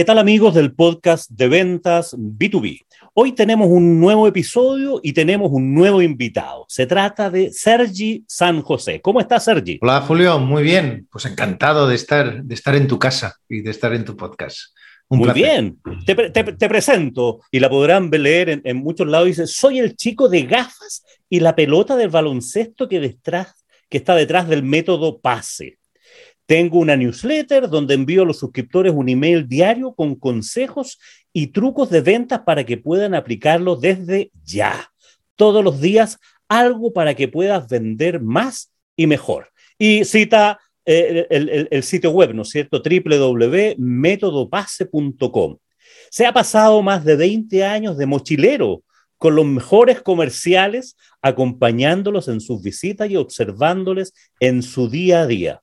¿qué tal amigos del podcast de ventas B2B? Hoy tenemos un nuevo episodio y tenemos un nuevo invitado. Se trata de Sergi San José. ¿Cómo estás, Sergi? Hola, Julio, muy bien. Pues encantado de estar, de estar en tu casa y de estar en tu podcast. Muy bien, te, presento y la podrán leer en, muchos lados. Dice, soy el chico de gafas y la pelota del baloncesto que, detrás, que está detrás del método PASE. Tengo una newsletter donde envío a los suscriptores un email diario con consejos y trucos de ventas para que puedan aplicarlo desde ya. Todos los días algo para que puedas vender más y mejor. Y cita eh, el, sitio web, ¿no es cierto? www.metodopase.com. Se ha pasado más de 20 años de mochilero con los mejores comerciales, acompañándolos en sus visitas y observándoles en su día a día.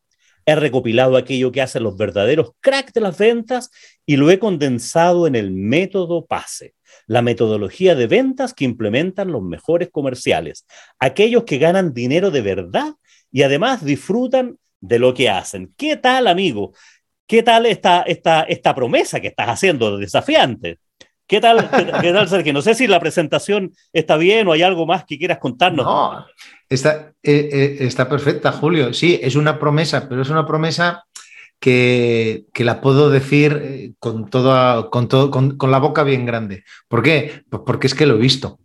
He recopilado aquello que hacen los verdaderos cracks de las ventas y lo he condensado en el método PASE, la metodología de ventas que implementan los mejores comerciales, aquellos que ganan dinero de verdad y además disfrutan de lo que hacen. ¿Qué tal, amigo? ¿Qué tal esta, esta, esta promesa que estás haciendo desafiante? ¿Qué tal, qué, tal, Sergio? No sé si la presentación está bien o hay algo más que quieras contarnos. No, está, eh, eh, está perfecta, Julio. Sí, es una promesa, pero es una promesa que, la puedo decir eh, con, toda, con, todo, con, con, la boca bien grande. ¿Por qué? Pues porque es que lo he visto,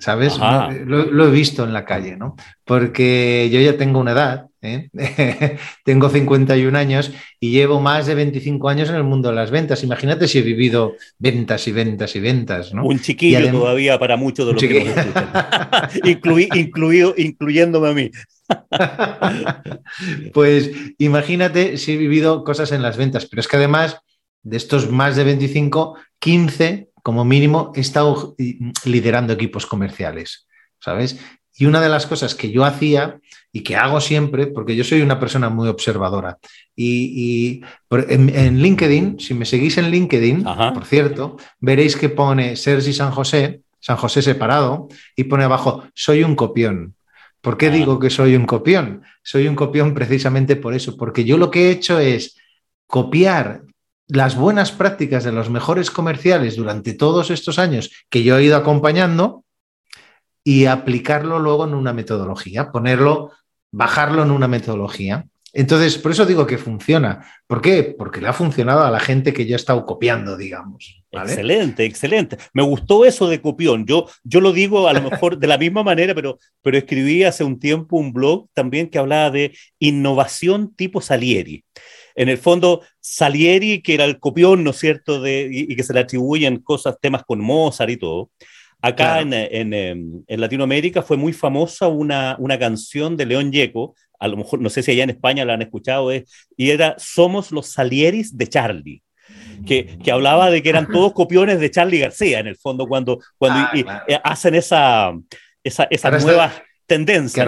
¿sabes? Lo, lo, he visto en la calle, ¿no? Porque yo ya tengo una edad ¿eh? Tengo 51 años y llevo más de 25 años en el mundo de las ventas. Imagínate si he vivido ventas y ventas y ventas. ¿no? Un chiquillo todavía para muchos de los que nos escuchan. incluido, incluyéndome a mí. pues imagínate si he vivido cosas en las ventas, pero es que además de estos más de 25, 15 como mínimo he estado liderando equipos comerciales, ¿sabes? Y una de las cosas que yo hacía y que hago siempre, porque yo soy una persona muy observadora, y, en, LinkedIn, si me seguís en LinkedIn, por cierto, veréis que pone Sergi San José, San José separado, y pone abajo, soy un copión. ¿Por qué digo que soy un copión? Soy un copión precisamente por eso, porque yo lo que he hecho es copiar las buenas prácticas de los mejores comerciales durante todos estos años que yo he ido acompañando y aplicarlo luego en una metodología, ponerlo, bajarlo en una metodología. Entonces, por eso digo que funciona. ¿Por qué? Porque le ha funcionado a la gente que yo he estado copiando, digamos. Excelente, excelente. Me gustó eso de copión. Yo, yo lo digo a lo mejor de la misma manera, pero, pero escribí hace un tiempo un blog también que hablaba de innovación tipo Salieri. En el fondo, Salieri, que era el copión, ¿no es cierto?, de, y, y que se le atribuyen cosas, temas con Mozart y todo, Acá en, em, en, Latinoamérica fue muy famosa una, una canción de León Yeco, a lo mejor, no sé si allá en España la han escuchado, es, y era Somos los Salieris de Charlie. Que, que, hablaba de que eran todos copiones de Charlie García, en el fondo, cuando, cuando ah, eh, hacen esa, esa, esa nueva tendencia.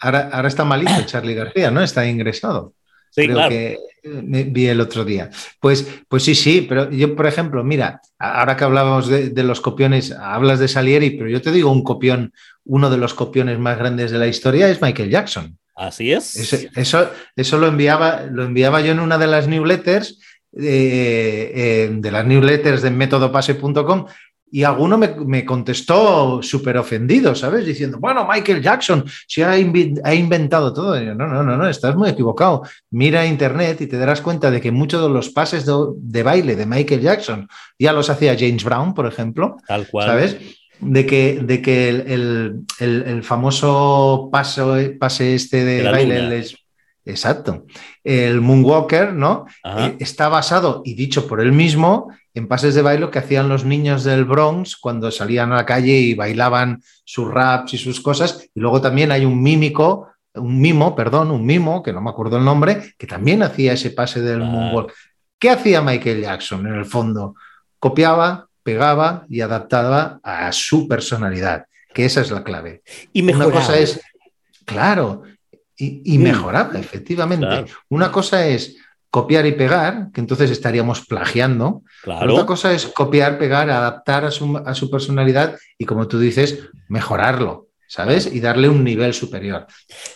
Ahora, ahora, está malito Charlie García, ¿no? Está ingresado. Sí, claro. que vi el otro día. Pues, pues sí, sí, pero yo, por ejemplo, mira, ahora que hablábamos de, los copiones, hablas de Salieri, pero yo te digo un copión, uno de los copiones más grandes de la historia es Michael Jackson. Así es. Eso, eso, lo, enviaba, lo enviaba yo en una de las newsletters, eh, eh, de las newsletters de métodopase.com y alguno me, contestó súper ofendido, ¿sabes? Diciendo, bueno, Michael Jackson se ha, inventado todo. no, no, no, no, estás muy equivocado. Mira Internet y te darás cuenta de que muchos de los pases de, baile de Michael Jackson ya los hacía James Brown, por ejemplo. Tal cual. ¿Sabes? De que, de que el, famoso paso, pase este de, baile, es, exacto, el Moonwalker, ¿no? Eh, está basado y dicho por él mismo en pases de baile que hacían los niños del Bronx cuando salían a la calle y bailaban sus raps y sus cosas. Y luego también hay un mímico, un mimo, perdón, un mimo, que no me acuerdo el nombre, que también hacía ese pase del moonwalk. ¿Qué hacía Michael Jackson en el fondo? Copiaba, pegaba y adaptaba a su personalidad, que esa es la clave. Y mejoraba. Una cosa es, claro, y, mm. mejoraba, efectivamente. Una cosa es copiar y pegar, que entonces estaríamos plagiando. Claro. Otra cosa es copiar, pegar, adaptar a su, personalidad y, como tú dices, mejorarlo, ¿sabes? Y darle un nivel superior.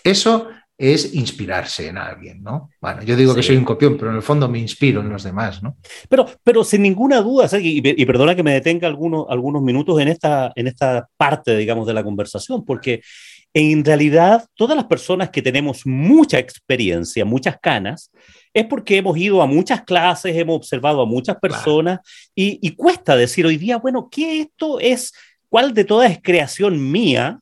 Eso es inspirarse en alguien, ¿no? Bueno, yo digo que soy un copión, pero en el fondo me inspiro en los demás, ¿no? Pero, pero sin ninguna duda, y, perdona que me detenga algunos, algunos minutos en esta, en esta parte, digamos, de la conversación, porque en realidad todas las personas que tenemos mucha experiencia, muchas canas, es porque hemos ido a muchas clases, hemos observado a muchas personas y, y, cuesta decir hoy día, bueno, ¿qué esto es? ¿Cuál de todas es creación mía?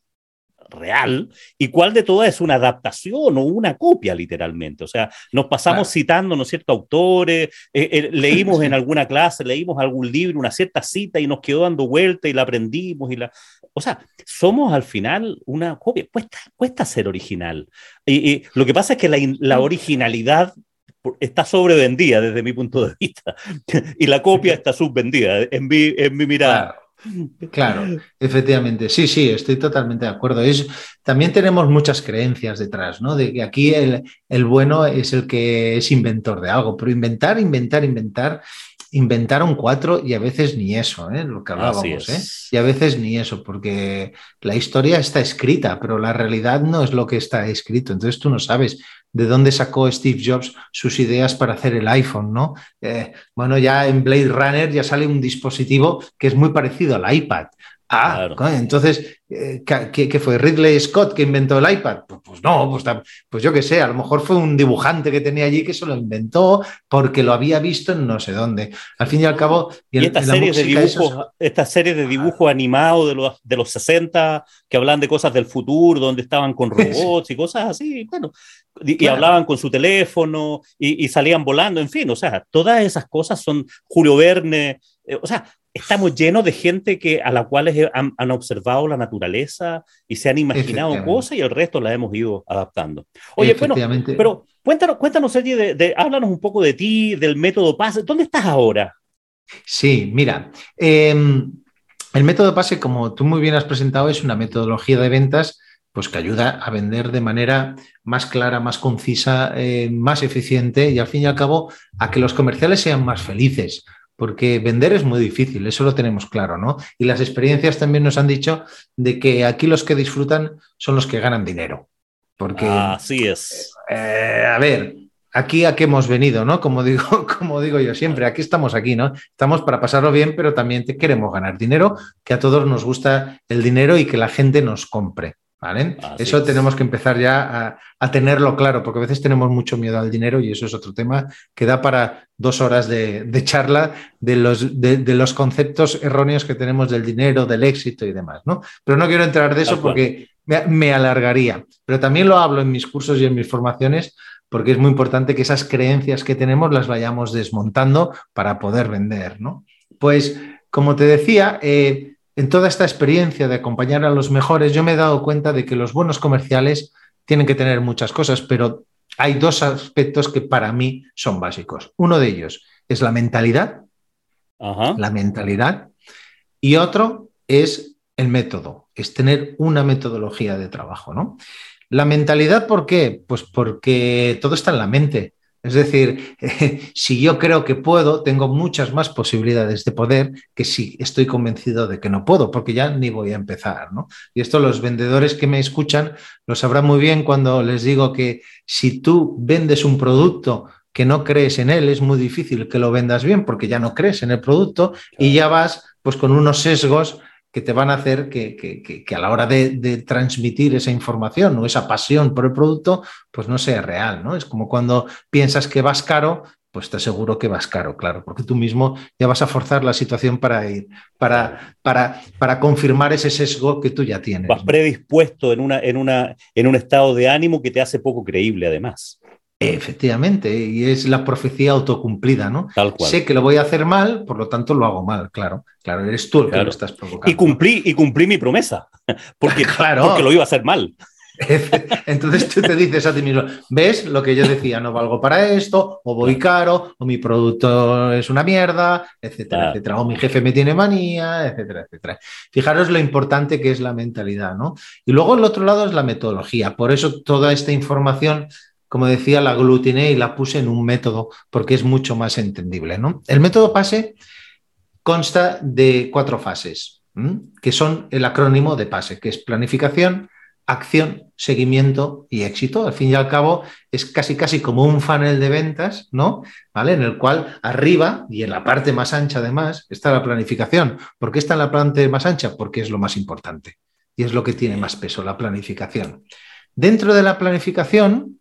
real y cuál de todas es una adaptación o una copia literalmente. O sea, nos pasamos citando, ¿no es cierto?, autores, eh, eh, leímos en alguna clase, leímos algún libro, una cierta cita y nos quedó dando vuelta y la aprendimos y la... O sea, somos al final una copia, cuesta, cuesta ser original. Y, lo que pasa es que la, originalidad está sobrevendida desde mi punto de vista y la copia está subvendida en mi, en mi mirada. Claro, efectivamente. Sí, sí, estoy totalmente de acuerdo. Es, también tenemos muchas creencias detrás, ¿no? De que aquí el, el bueno es el que es inventor de algo, pero inventar, inventar, inventar inventaron cuatro y a veces ni eso, ¿eh? lo que hablábamos, ¿eh? y a veces ni eso, porque la historia está escrita, pero la realidad no es lo que está escrito. Entonces tú no sabes de dónde sacó Steve Jobs sus ideas para hacer el iPhone, ¿no? Eh, bueno, ya en Blade Runner ya sale un dispositivo que es muy parecido al iPad. Ah, entonces, eh, ¿qué, fue? ¿Ridley Scott que inventó el iPad? Pues, pues no, pues, pues, yo qué sé, a lo mejor fue un dibujante que tenía allí que se lo inventó porque lo había visto en no sé dónde. Al fin y al cabo... Y, esta, serie de dibujos, esta serie de dibujos animados de los, de los 60 que hablan de cosas del futuro, donde estaban con robots y cosas así, bueno, y, hablaban con su teléfono y, y salían volando, en fin, o sea, todas esas cosas son Julio Verne, eh, o sea, estamos llenos de gente que, a la cual han, observado la naturaleza y se han imaginado cosas y el resto la hemos ido adaptando. Oye, bueno, pero cuéntanos, cuéntanos, Sergi, de, háblanos un poco de ti, del método PASE. ¿Dónde estás ahora? Sí, mira, em, el método PASE, como tú muy bien has presentado, es una metodología de ventas pues que ayuda a vender de manera más clara, más concisa, eh, más eficiente y al fin y al cabo a que los comerciales sean más felices porque vender es muy difícil, eso lo tenemos claro, ¿no? Y las experiencias también nos han dicho de que aquí los que disfrutan son los que ganan dinero. Porque. Así es. Eh, a ver, aquí a qué hemos venido, ¿no? Como digo, como digo yo siempre, aquí estamos aquí, ¿no? Estamos para pasarlo bien, pero también queremos ganar dinero, que a todos nos gusta el dinero y que la gente nos compre. Eso tenemos que empezar ya a, tenerlo claro, porque a veces tenemos mucho miedo al dinero y eso es otro tema que da para dos horas de, charla de los, de, los, conceptos erróneos que tenemos del dinero, del éxito y demás, ¿no? Pero no quiero entrar de eso porque me, alargaría. Pero también lo hablo en mis cursos y en mis formaciones porque es muy importante que esas creencias que tenemos las vayamos desmontando para poder vender, ¿no? Pues, como te decía, eh, en toda esta experiencia de acompañar a los mejores, yo me he dado cuenta de que los buenos comerciales tienen que tener muchas cosas, pero hay dos aspectos que para mí son básicos. Uno de ellos es la mentalidad, la mentalidad, y otro es el método, es tener una metodología de trabajo, ¿no? La mentalidad, ¿por qué? Pues porque todo está en la mente. Es decir, si yo creo que puedo, tengo muchas más posibilidades de poder que si estoy convencido de que no puedo, porque ya ni voy a empezar. ¿no? Y esto los vendedores que me escuchan lo sabrán muy bien cuando les digo que si tú vendes un producto que no crees en él, es muy difícil que lo vendas bien porque ya no crees en el producto y ya vas pues con unos sesgos que te van a hacer que, a la hora de, transmitir esa información o esa pasión por el producto, pues no sea real, ¿no? Es como cuando piensas que vas caro, pues te aseguro que vas caro, claro, porque tú mismo ya vas a forzar la situación para ir, para, para, para confirmar ese sesgo que tú ya tienes. Vas predispuesto en, una, en, una, en un estado de ánimo que te hace poco creíble, además. Efectivamente, y es la profecía autocumplida, ¿no? Tal cual. Sé que lo voy a hacer mal, por lo tanto lo hago mal, claro. Claro, eres tú el que lo estás provocando. Y cumplí, y cumplí mi promesa, porque, claro. porque lo iba a hacer mal. Entonces tú te dices a ti mismo, ¿ves lo que yo decía? No valgo para esto, o voy caro, o mi producto es una mierda, etcétera, etcétera, o mi jefe me tiene manía, etcétera, etcétera. Fijaros lo importante que es la mentalidad, ¿no? Y luego el otro lado es la metodología. Por eso toda esta información como decía, la aglutiné y la puse en un método porque es mucho más entendible. ¿no? El método PASE consta de cuatro fases, que son el acrónimo de PASE, que es planificación, acción, seguimiento y éxito. Al fin y al cabo, es casi casi como un funnel de ventas, ¿no? ¿Vale? En el cual arriba y en la parte más ancha además está la planificación. ¿Por qué está en la parte más ancha? Porque es lo más importante y es lo que tiene más peso, la planificación. Dentro de la planificación,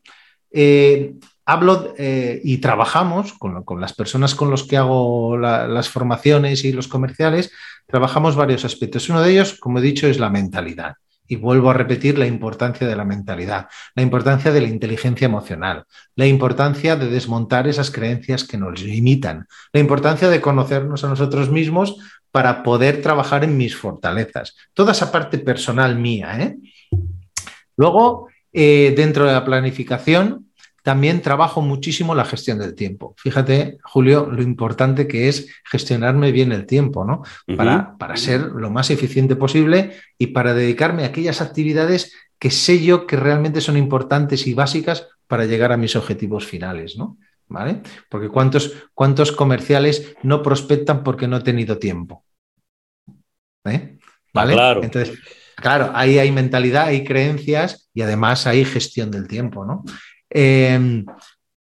eh, hablo eh, y trabajamos con, las personas con los que hago las formaciones y los comerciales, trabajamos varios aspectos. Uno de ellos, como he dicho, es la mentalidad. Y vuelvo a repetir la importancia de la mentalidad, la importancia de la inteligencia emocional, la importancia de desmontar esas creencias que nos limitan, la importancia de conocernos a nosotros mismos para poder trabajar en mis fortalezas. Toda esa parte personal mía. ¿eh? Luego, eh, dentro de la planificación, también trabajo muchísimo la gestión del tiempo. Fíjate, Julio, lo importante que es gestionarme bien el tiempo, ¿no? para, para, ser lo más eficiente posible y para dedicarme a aquellas actividades que sé yo que realmente son importantes y básicas para llegar a mis objetivos finales, ¿no? ¿Vale? Porque ¿cuántos, cuántos comerciales no prospectan porque no he tenido tiempo? ¿Eh? ¿Vale? Claro. Entonces, claro, ahí hay mentalidad, hay creencias y además hay gestión del tiempo, ¿no? Em,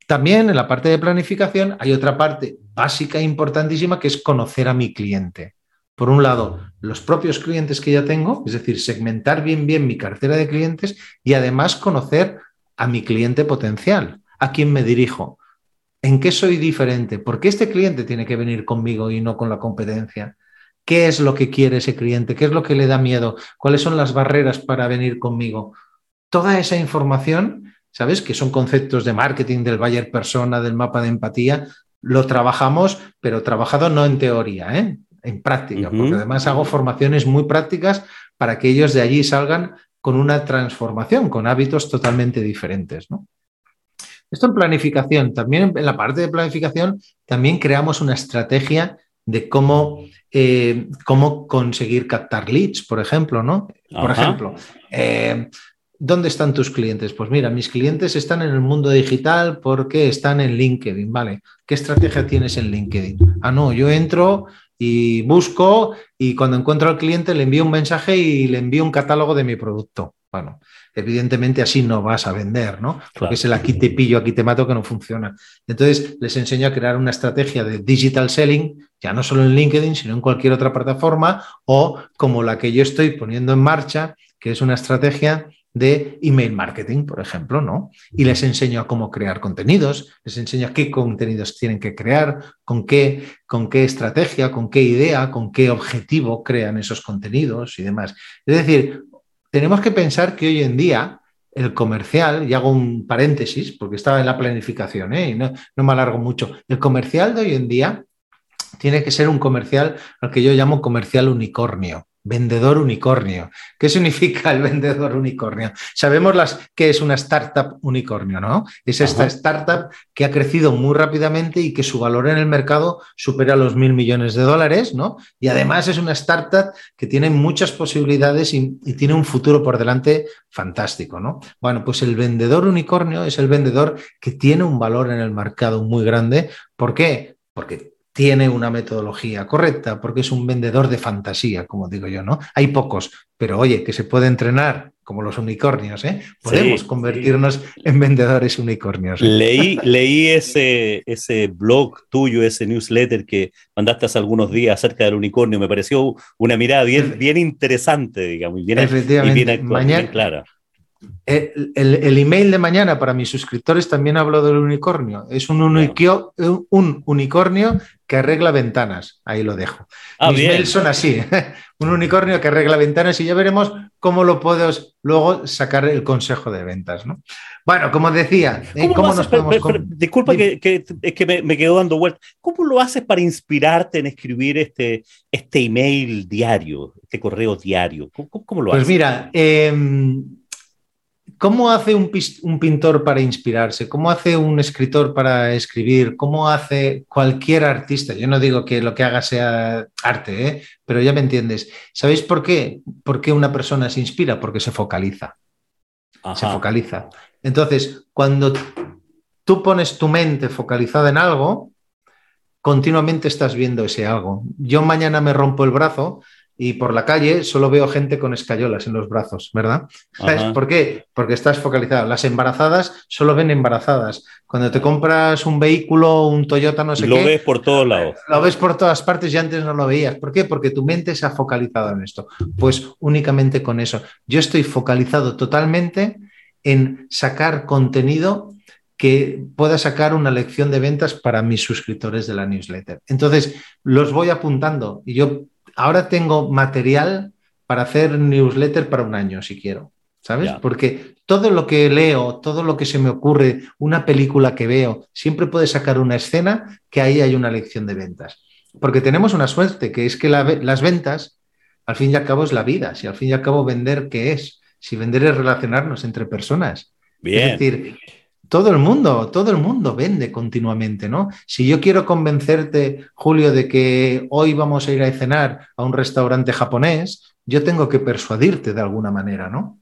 también en la parte de planificación hay otra parte básica e importantísima que es conocer a mi cliente. Por un lado, los propios clientes que ya tengo, es decir, segmentar bien bien mi cartera de clientes y además conocer a mi cliente potencial, a quien me dirijo, en qué soy diferente, por qué este cliente tiene que venir conmigo y no con la competencia, qué es lo que quiere ese cliente, qué es lo que le da miedo, cuáles son las barreras para venir conmigo. Toda esa información ¿sabes? Que son conceptos de marketing, del buyer persona, del mapa de empatía. Lo trabajamos, pero trabajado no en teoría, ¿eh? en práctica, porque además hago formaciones muy prácticas para que ellos de allí salgan con una transformación, con hábitos totalmente diferentes. ¿no? Esto en planificación, también en la parte de planificación, también creamos una estrategia de cómo, eh, cómo conseguir captar leads, por ejemplo, ¿no? Por ejemplo, eh, ¿Dónde están tus clientes? Pues mira, mis clientes están en el mundo digital porque están en LinkedIn, ¿vale? ¿Qué estrategia tienes en LinkedIn? Ah, no, yo entro y busco y cuando encuentro al cliente le envío un mensaje y le envío un catálogo de mi producto. Bueno, evidentemente así no vas a vender, ¿no? Porque es el aquí te pillo, aquí te mato que no funciona. Entonces les enseño a crear una estrategia de digital selling, ya no solo en LinkedIn, sino en cualquier otra plataforma o como la que yo estoy poniendo en marcha, que es una estrategia de email marketing, por ejemplo, ¿no? Y les enseño a cómo crear contenidos, les enseño a qué contenidos tienen que crear, con qué, con qué estrategia, con qué idea, con qué objetivo crean esos contenidos y demás. Es decir, tenemos que pensar que hoy en día el comercial, y hago un paréntesis porque estaba en la planificación ¿eh? y no, no me alargo mucho, el comercial de hoy en día tiene que ser un comercial al que yo llamo comercial unicornio. Vendedor unicornio. ¿Qué significa el vendedor unicornio? Sabemos las, qué es una startup unicornio, ¿no? Es esta startup que ha crecido muy rápidamente y que su valor en el mercado supera los mil millones de dólares, ¿no? Y además es una startup que tiene muchas posibilidades y, y tiene un futuro por delante fantástico, ¿no? Bueno, pues el vendedor unicornio es el vendedor que tiene un valor en el mercado muy grande. ¿Por qué? Porque tiene una metodología correcta, porque es un vendedor de fantasía, como digo yo, ¿no? Hay pocos, pero oye, que se puede entrenar como los unicornios, ¿eh? Podemos convertirnos en vendedores unicornios. Leí, leí ese, ese blog tuyo, ese newsletter que mandaste hace algunos días acerca del unicornio. Me pareció una mirada bien, bien interesante, digamos, y bien, Efectivamente. bien clara. El, email de mañana para mis suscriptores también hablo del unicornio. Es un, un unicornio que arregla ventanas. Ahí lo dejo. Ah, mis mails son así. un unicornio que arregla ventanas y ya veremos cómo lo puedo luego sacar el consejo de ventas. ¿no? Bueno, como decía, ¿eh? ¿cómo, nos podemos... disculpa que, que, me, quedo dando vueltas. ¿Cómo lo haces para inspirarte en escribir este, este email diario, este correo diario? ¿Cómo, lo pues haces? Pues mira, em, ¿Cómo hace un, pintor para inspirarse? ¿Cómo hace un escritor para escribir? ¿Cómo hace cualquier artista? Yo no digo que lo que haga sea arte, ¿eh? pero ya me entiendes. ¿Sabéis por qué? ¿Por qué una persona se inspira? Porque se focaliza. Se focaliza. Entonces, cuando tú pones tu mente focalizada en algo, continuamente estás viendo ese algo. Yo mañana me rompo el brazo y por la calle solo veo gente con escayolas en los brazos, ¿verdad? ¿Sabes por qué? Porque estás focalizado. Las embarazadas solo ven embarazadas. Cuando te compras un vehículo, un Toyota, no sé lo qué. Lo ves por todos lados. Lo ves por todas partes y antes no lo veías. ¿Por qué? Porque tu mente se ha focalizado en esto. Pues únicamente con eso. Yo estoy focalizado totalmente en sacar contenido que pueda sacar una lección de ventas para mis suscriptores de la newsletter. Entonces, los voy apuntando y yo ahora tengo material para hacer newsletter para un año, si quiero, ¿sabes? Porque todo lo que leo, todo lo que se me ocurre, una película que veo, siempre puede sacar una escena que ahí hay una lección de ventas. Porque tenemos una suerte, que es que las ventas, al fin y al cabo, es la vida. Si al fin y al cabo vender, ¿qué es? Si vender es relacionarnos entre personas. Bien. Es decir, todo el mundo, todo el mundo vende continuamente, ¿no? Si yo quiero convencerte, Julio, de que hoy vamos a ir a cenar a un restaurante japonés, yo tengo que persuadirte de alguna manera, ¿no?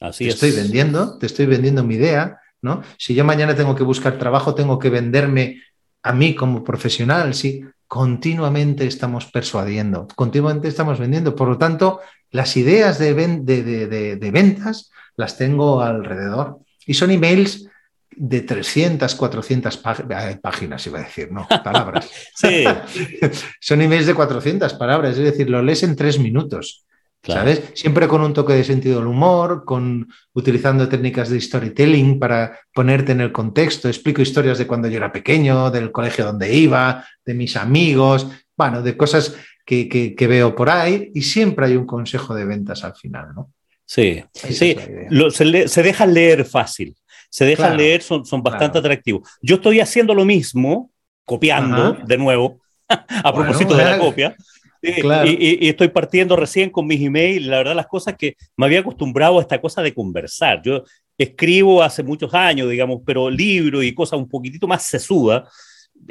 Así te es. estoy vendiendo, te estoy vendiendo mi idea, ¿no? Si yo mañana tengo que buscar trabajo, tengo que venderme a mí como profesional, sí. Continuamente estamos persuadiendo, continuamente estamos vendiendo. Por lo tanto, las ideas de, de, de ventas las tengo alrededor. Y son emails de 300, 400 eh, páginas, iba a decir, no, palabras. sí. Son emails de 400 palabras, es decir, lo lees en tres minutos. ¿Sabes? Siempre con un toque de sentido del humor, con utilizando técnicas de storytelling para ponerte en el contexto. Explico historias de cuando yo era pequeño, del colegio donde iba, de mis amigos, bueno, de cosas que, que, veo por ahí y siempre hay un consejo de ventas al final, ¿no? Sí, sí. se, se deja leer fácil se dejan leer, son, son bastante atractivos. Yo estoy haciendo lo mismo, copiando de nuevo, a propósito de la copia. Y, estoy partiendo recién con mis emails. La verdad, las cosas que me había acostumbrado a esta cosa de conversar. Yo escribo hace muchos años, digamos, pero libros y cosas un poquitito más sesudas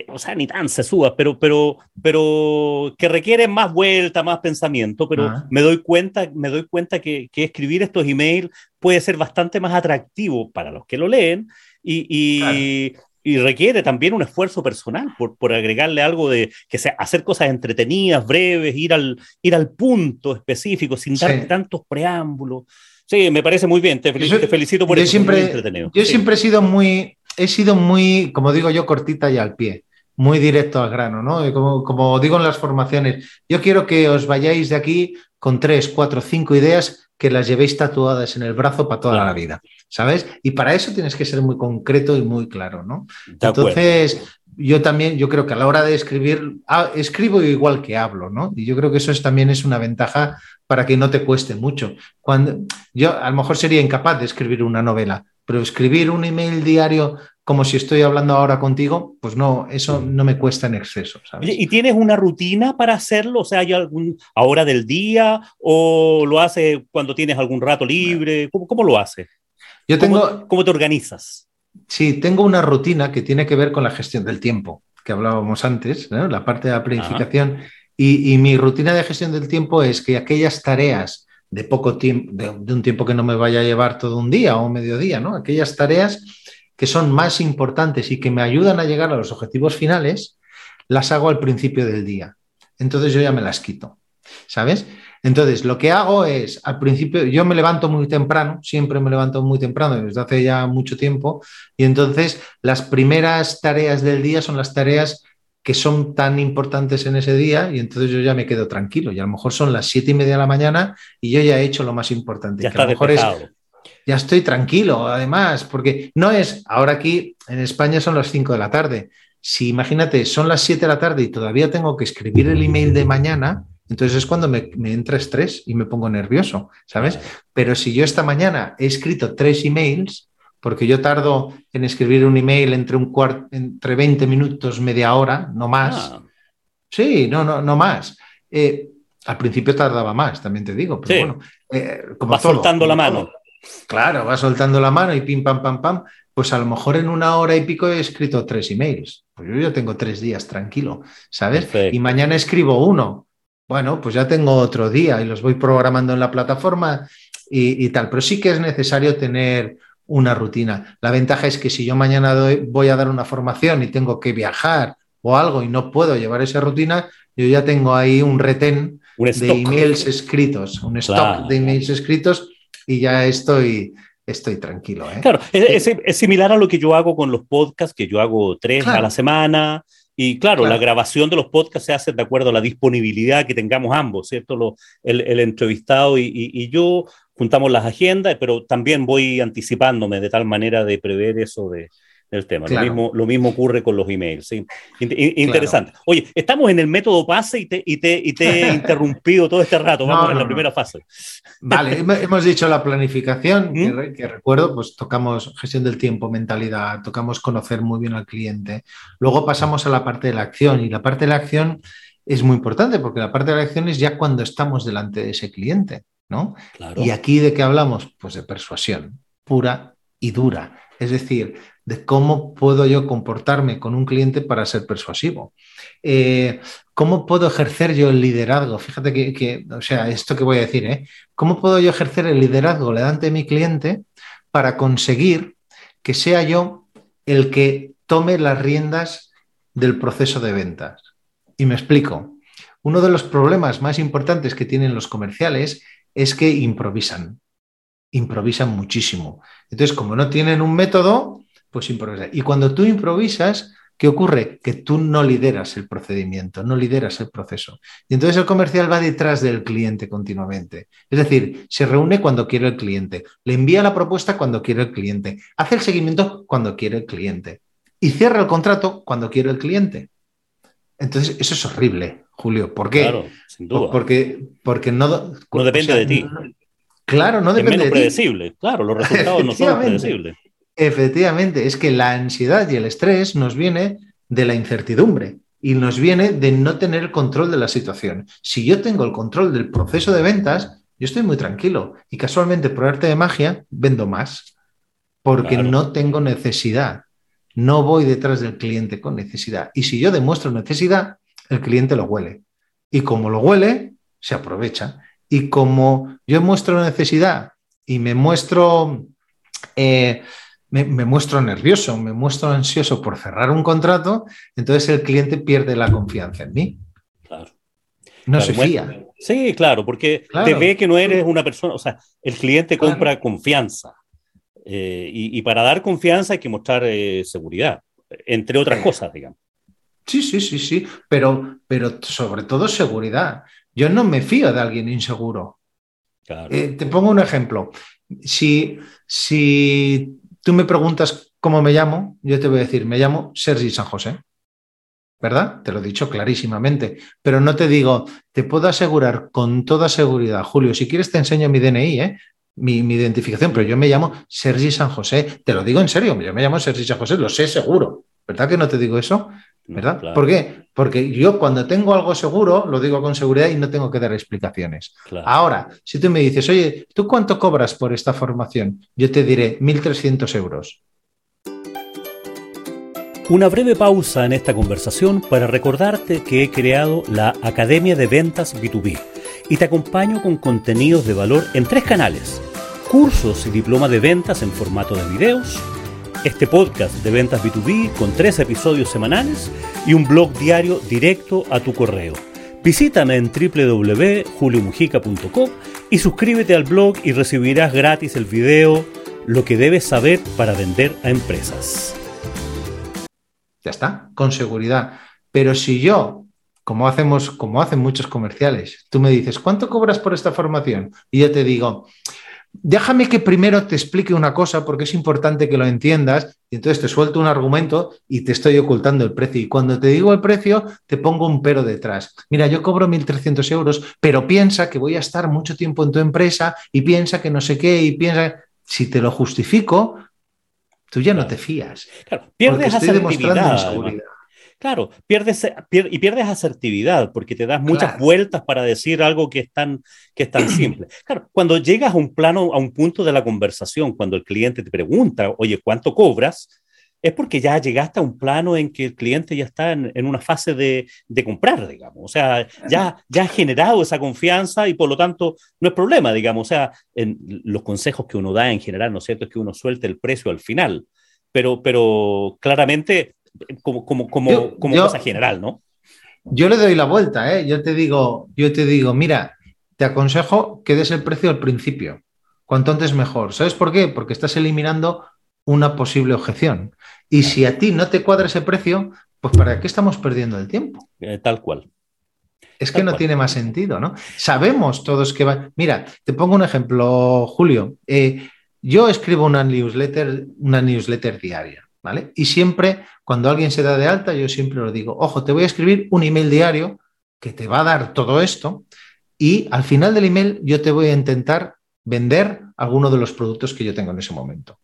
o sea, ni tan sesudas, pero, pero, pero que requieren más vuelta, más pensamiento, pero ah. me doy cuenta, me doy cuenta que, que, escribir estos emails puede ser bastante más atractivo para los que lo leen y, y, y requiere también un esfuerzo personal por, por, agregarle algo de que sea hacer cosas entretenidas, breves, ir al, ir al punto específico sin dar tantos preámbulos. Sí, me parece muy bien, te felicito, te felicito por yo eso. Siempre, yo siempre he sido muy, he sido muy, como digo yo, cortita y al pie, muy directo al grano, ¿no? Como, como digo en las formaciones, yo quiero que os vayáis de aquí con tres, cuatro, cinco ideas que las llevéis tatuadas en el brazo para toda la vida, ¿sabes? Y para eso tienes que ser muy concreto y muy claro, ¿no? Entonces, yo también, yo creo que a la hora de escribir, ah, escribo igual que hablo, ¿no? Y yo creo que eso es, también es una ventaja para que no te cueste mucho. Cuando yo a lo mejor sería incapaz de escribir una novela, pero escribir un email diario como si estoy hablando ahora contigo, pues no, eso no me cuesta en exceso. ¿Y tienes una rutina para hacerlo? O sea, ¿hay algún a hora del día o lo haces cuando tienes algún rato libre? ¿Cómo, lo haces? Yo tengo, ¿Cómo, te organizas? Sí, tengo una rutina que tiene que ver con la gestión del tiempo, que hablábamos antes, la parte de la planificación. Y, y, mi rutina de gestión del tiempo es que aquellas tareas de poco tiempo, de, un tiempo que no me vaya a llevar todo un día o mediodía, ¿no? Aquellas tareas que son más importantes y que me ayudan a llegar a los objetivos finales, las hago al principio del día. Entonces yo ya me las quito, ¿sabes? Entonces lo que hago es, al principio, yo me levanto muy temprano, siempre me levanto muy temprano desde hace ya mucho tiempo, y entonces las primeras tareas del día son las tareas que son tan importantes en ese día y entonces yo ya me quedo tranquilo y a lo mejor son las siete y media de la mañana y yo ya he hecho lo más importante. Ya, está mejor ya estoy tranquilo además, porque no es, ahora aquí en España son las cinco de la tarde. Si imagínate, son las siete de la tarde y todavía tengo que escribir el email de mañana, entonces es cuando me, me, entra estrés y me pongo nervioso, ¿sabes? Pero si yo esta mañana he escrito tres emails, porque yo tardo en escribir un email entre un cuarto, entre 20 minutos, media hora, no más. Ah. Sí, no, no, no más. Eh, al principio tardaba más, también te digo, pero bueno, eh, como va soltando la mano. Claro, va soltando la mano y pim, pam, pam, pam. Pues a lo mejor en una hora y pico he escrito tres emails. Pues yo ya tengo tres días tranquilo, ¿sabes? Y mañana escribo uno. Bueno, pues ya tengo otro día y los voy programando en la plataforma y, y tal. Pero sí que es necesario tener una rutina. La ventaja es que si yo mañana voy a dar una formación y tengo que viajar o algo y no puedo llevar esa rutina, yo ya tengo ahí un retén de emails escritos, un stock de emails escritos y ya estoy, estoy tranquilo. ¿eh? Claro, es, similar a lo que yo hago con los podcasts, que yo hago tres a la semana. Y claro, la grabación de los podcasts se hace de acuerdo a la disponibilidad que tengamos ambos, ¿cierto? Lo, el, entrevistado y, y, yo juntamos las agendas, pero también voy anticipándome de tal manera de prever eso de, del tema. Lo, mismo, lo mismo ocurre con los emails. ¿sí? interesante. Oye, estamos en el método pase y te, y te, y te he interrumpido todo este rato. Vamos en la primera fase. Vale, hemos dicho la planificación, ¿Mm? que, recuerdo, pues tocamos gestión del tiempo, mentalidad, tocamos conocer muy bien al cliente. Luego pasamos a la parte de la acción y la parte de la acción es muy importante porque la parte de la acción es ya cuando estamos delante de ese cliente, ¿no? Y aquí de qué hablamos? Pues de persuasión pura y dura. Es decir, de cómo puedo yo comportarme con un cliente para ser persuasivo. Eh, ¿Cómo puedo ejercer yo el liderazgo? Fíjate que, o sea, esto que voy a decir, ¿eh? ¿Cómo puedo yo ejercer el liderazgo delante de mi cliente para conseguir que sea yo el que tome las riendas del proceso de ventas? Y me explico. Uno de los problemas más importantes que tienen los comerciales es que improvisan. Improvisan muchísimo. Entonces, como no tienen un método, pues improvisar. Y cuando tú improvisas, ¿qué ocurre? Que tú no lideras el procedimiento, no lideras el proceso. Y entonces el comercial va detrás del cliente continuamente. Es decir, se reúne cuando quiere el cliente, le envía la propuesta cuando quiere el cliente, hace el seguimiento cuando quiere el cliente y cierra el contrato cuando quiere el cliente. Entonces, eso es horrible, Julio. ¿Por qué? Claro, sin duda. Porque, porque no, no depende de ti. claro, no depende de predecible. Claro, los resultados no son predecibles. Efectivamente, es que la ansiedad y el estrés nos viene de la incertidumbre y nos viene de no tener el control de la situación. Si yo tengo el control del proceso de ventas, yo estoy muy tranquilo y casualmente por arte de magia vendo más porque no tengo necesidad. No voy detrás del cliente con necesidad. Y si yo demuestro necesidad, el cliente lo huele. Y como lo huele, se aprovecha. Y como yo muestro necesidad y me muestro eh, me, muestro nervioso, me muestro ansioso por cerrar un contrato, entonces el cliente pierde la confianza en mí. Claro. No se fía. Sí, claro, porque te ve que no eres una persona, o sea, el cliente compra confianza. Eh, y, para dar confianza hay que mostrar eh, seguridad, entre otras eh. cosas, digamos. Sí, sí, sí, sí, pero, pero sobre todo seguridad. Yo no me fío de alguien inseguro. te pongo un ejemplo. Si, si tú me preguntas cómo me llamo, yo te voy a decir, me llamo Sergi San José. ¿Verdad? Te lo he dicho clarísimamente. Pero no te digo, te puedo asegurar con toda seguridad, Julio, si quieres te enseño mi DNI, ¿eh? mi, identificación, pero yo me llamo Sergi San José. Te lo digo en serio, yo me llamo Sergi San José, lo sé seguro. ¿Verdad que no te digo eso? ¿Verdad? ¿Por qué? Porque yo cuando tengo algo seguro, lo digo con seguridad y no tengo que dar explicaciones. Ahora, si tú me dices, oye, ¿tú cuánto cobras por esta formación? Yo te diré 1.300 euros. Una breve pausa en esta conversación para recordarte que he creado la Academia de Ventas B2B y te acompaño con contenidos de valor en tres canales, cursos y diploma de ventas en formato de videos, este podcast de ventas B2B con tres episodios semanales y un blog diario directo a tu correo. Visítame en www.juliomujica.com y suscríbete al blog y recibirás gratis el video Lo que debes saber para vender a empresas. Ya está, con seguridad. Pero si yo, como hacemos, como hacen muchos comerciales, tú me dices, ¿cuánto cobras por esta formación? Y yo te digo, Déjame que primero te explique una cosa porque es importante que lo entiendas y entonces te suelto un argumento y te estoy ocultando el precio. Y cuando te digo el precio, te pongo un pero detrás. Mira, yo cobro 1.300 euros, pero piensa que voy a estar mucho tiempo en tu empresa y piensa que no sé qué y piensa, si te lo justifico, tú ya no te fías. Claro, pierdes porque estoy demostrando inseguridad. Claro, pierdes, y pierdes asertividad porque te das muchas vueltas para decir algo que es, tan, que es tan simple. Claro, cuando llegas a un plano, a un punto de la conversación, cuando el cliente te pregunta, oye, ¿cuánto cobras? Es porque ya llegaste a un plano en que el cliente ya está en, una fase de, de, comprar, digamos. O sea, ya, ya ha generado esa confianza y por lo tanto no es problema, digamos. O sea, en los consejos que uno da en general, ¿no es cierto? Es que uno suelte el precio al final. Pero, pero claramente como, como, como, como cosa general, ¿no? yo le doy la vuelta, ¿eh? Yo te digo, yo te digo, mira, te aconsejo que des el precio al principio. Cuanto antes mejor. ¿Sabes por qué? Porque estás eliminando una posible objeción. Y si a ti no te cuadra ese precio, pues ¿para qué estamos perdiendo el tiempo? Eh, tal cual. Es que no tiene más sentido, ¿no? Sabemos todos que va. Mira, te pongo un ejemplo, Julio. Eh, yo escribo una newsletter, una newsletter diaria, ¿vale? Y siempre, cuando alguien se da de alta, yo siempre lo digo, ojo, te voy a escribir un email diario que te va a dar todo esto y al final del email yo te voy a intentar vender alguno de los productos que yo tengo en ese momento.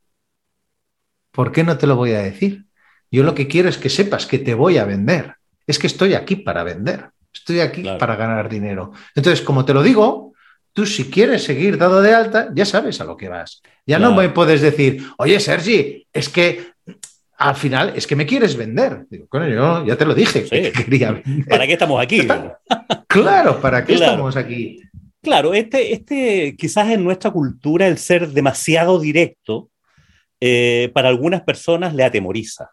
¿Por qué no te lo voy a decir? Yo lo que quiero es que sepas que te voy a vender. Es que estoy aquí para vender. Estoy aquí para ganar dinero. Entonces, como te lo digo, tú si quieres seguir dado de alta, ya sabes a lo que vas. Ya no me puedes decir, oye, Sergi, es que al final es que me quieres vender. Digo, yo ya te lo dije, quería ¿Para qué estamos aquí? claro, ¿para qué estamos aquí? Claro, este, este quizás en nuestra cultura el ser demasiado directo eh, para algunas personas le atemoriza,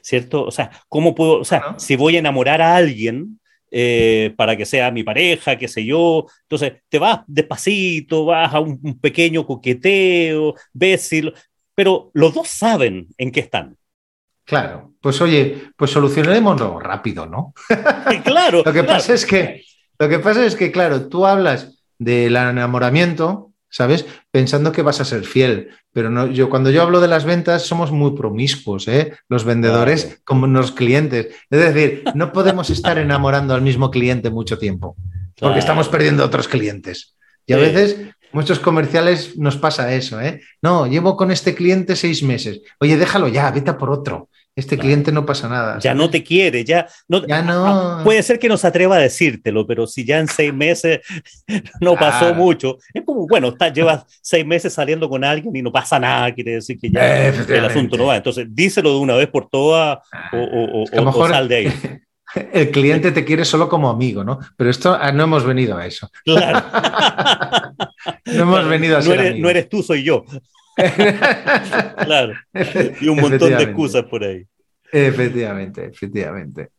¿cierto? O sea, ¿cómo puedo, o sea, si voy a enamorar a alguien, eh, para que sea mi pareja, qué sé yo. Entonces, te vas despacito, vas a un, pequeño coqueteo, ves pero los dos saben en qué están. Claro, pues oye, pues solucionémoslo rápido, ¿no? claro. lo que pasa es que, lo que pasa es que, claro, tú hablas del enamoramiento, ¿sabes? Pensando que vas a ser fiel. Pero no, yo, cuando yo hablo de las ventas, somos muy promiscuos, ¿eh? Los vendedores como los clientes. Es decir, no podemos estar enamorando al mismo cliente mucho tiempo, porque estamos perdiendo otros clientes. Y a veces muchos comerciales nos pasa eso, ¿eh? No, llevo con este cliente seis meses. Oye, déjalo ya, vete por otro. Este cliente no pasa nada. Ya no te quiere, ya no, ya no. Puede ser que no se atreva a decírtelo, pero si ya en seis meses no pasó mucho, es como, bueno, está, llevas seis meses saliendo con alguien y no pasa nada, quiere decir que ya el asunto no va. Entonces, díselo de una vez por todas o, o, o, mejor sal de ahí. El cliente te quiere solo como amigo, ¿no? Pero esto ah, no hemos venido a eso. Claro. no hemos venido a no eres, no eres tú, soy yo. claro. Y un montón de excusas por ahí. Efectivamente, efectivamente.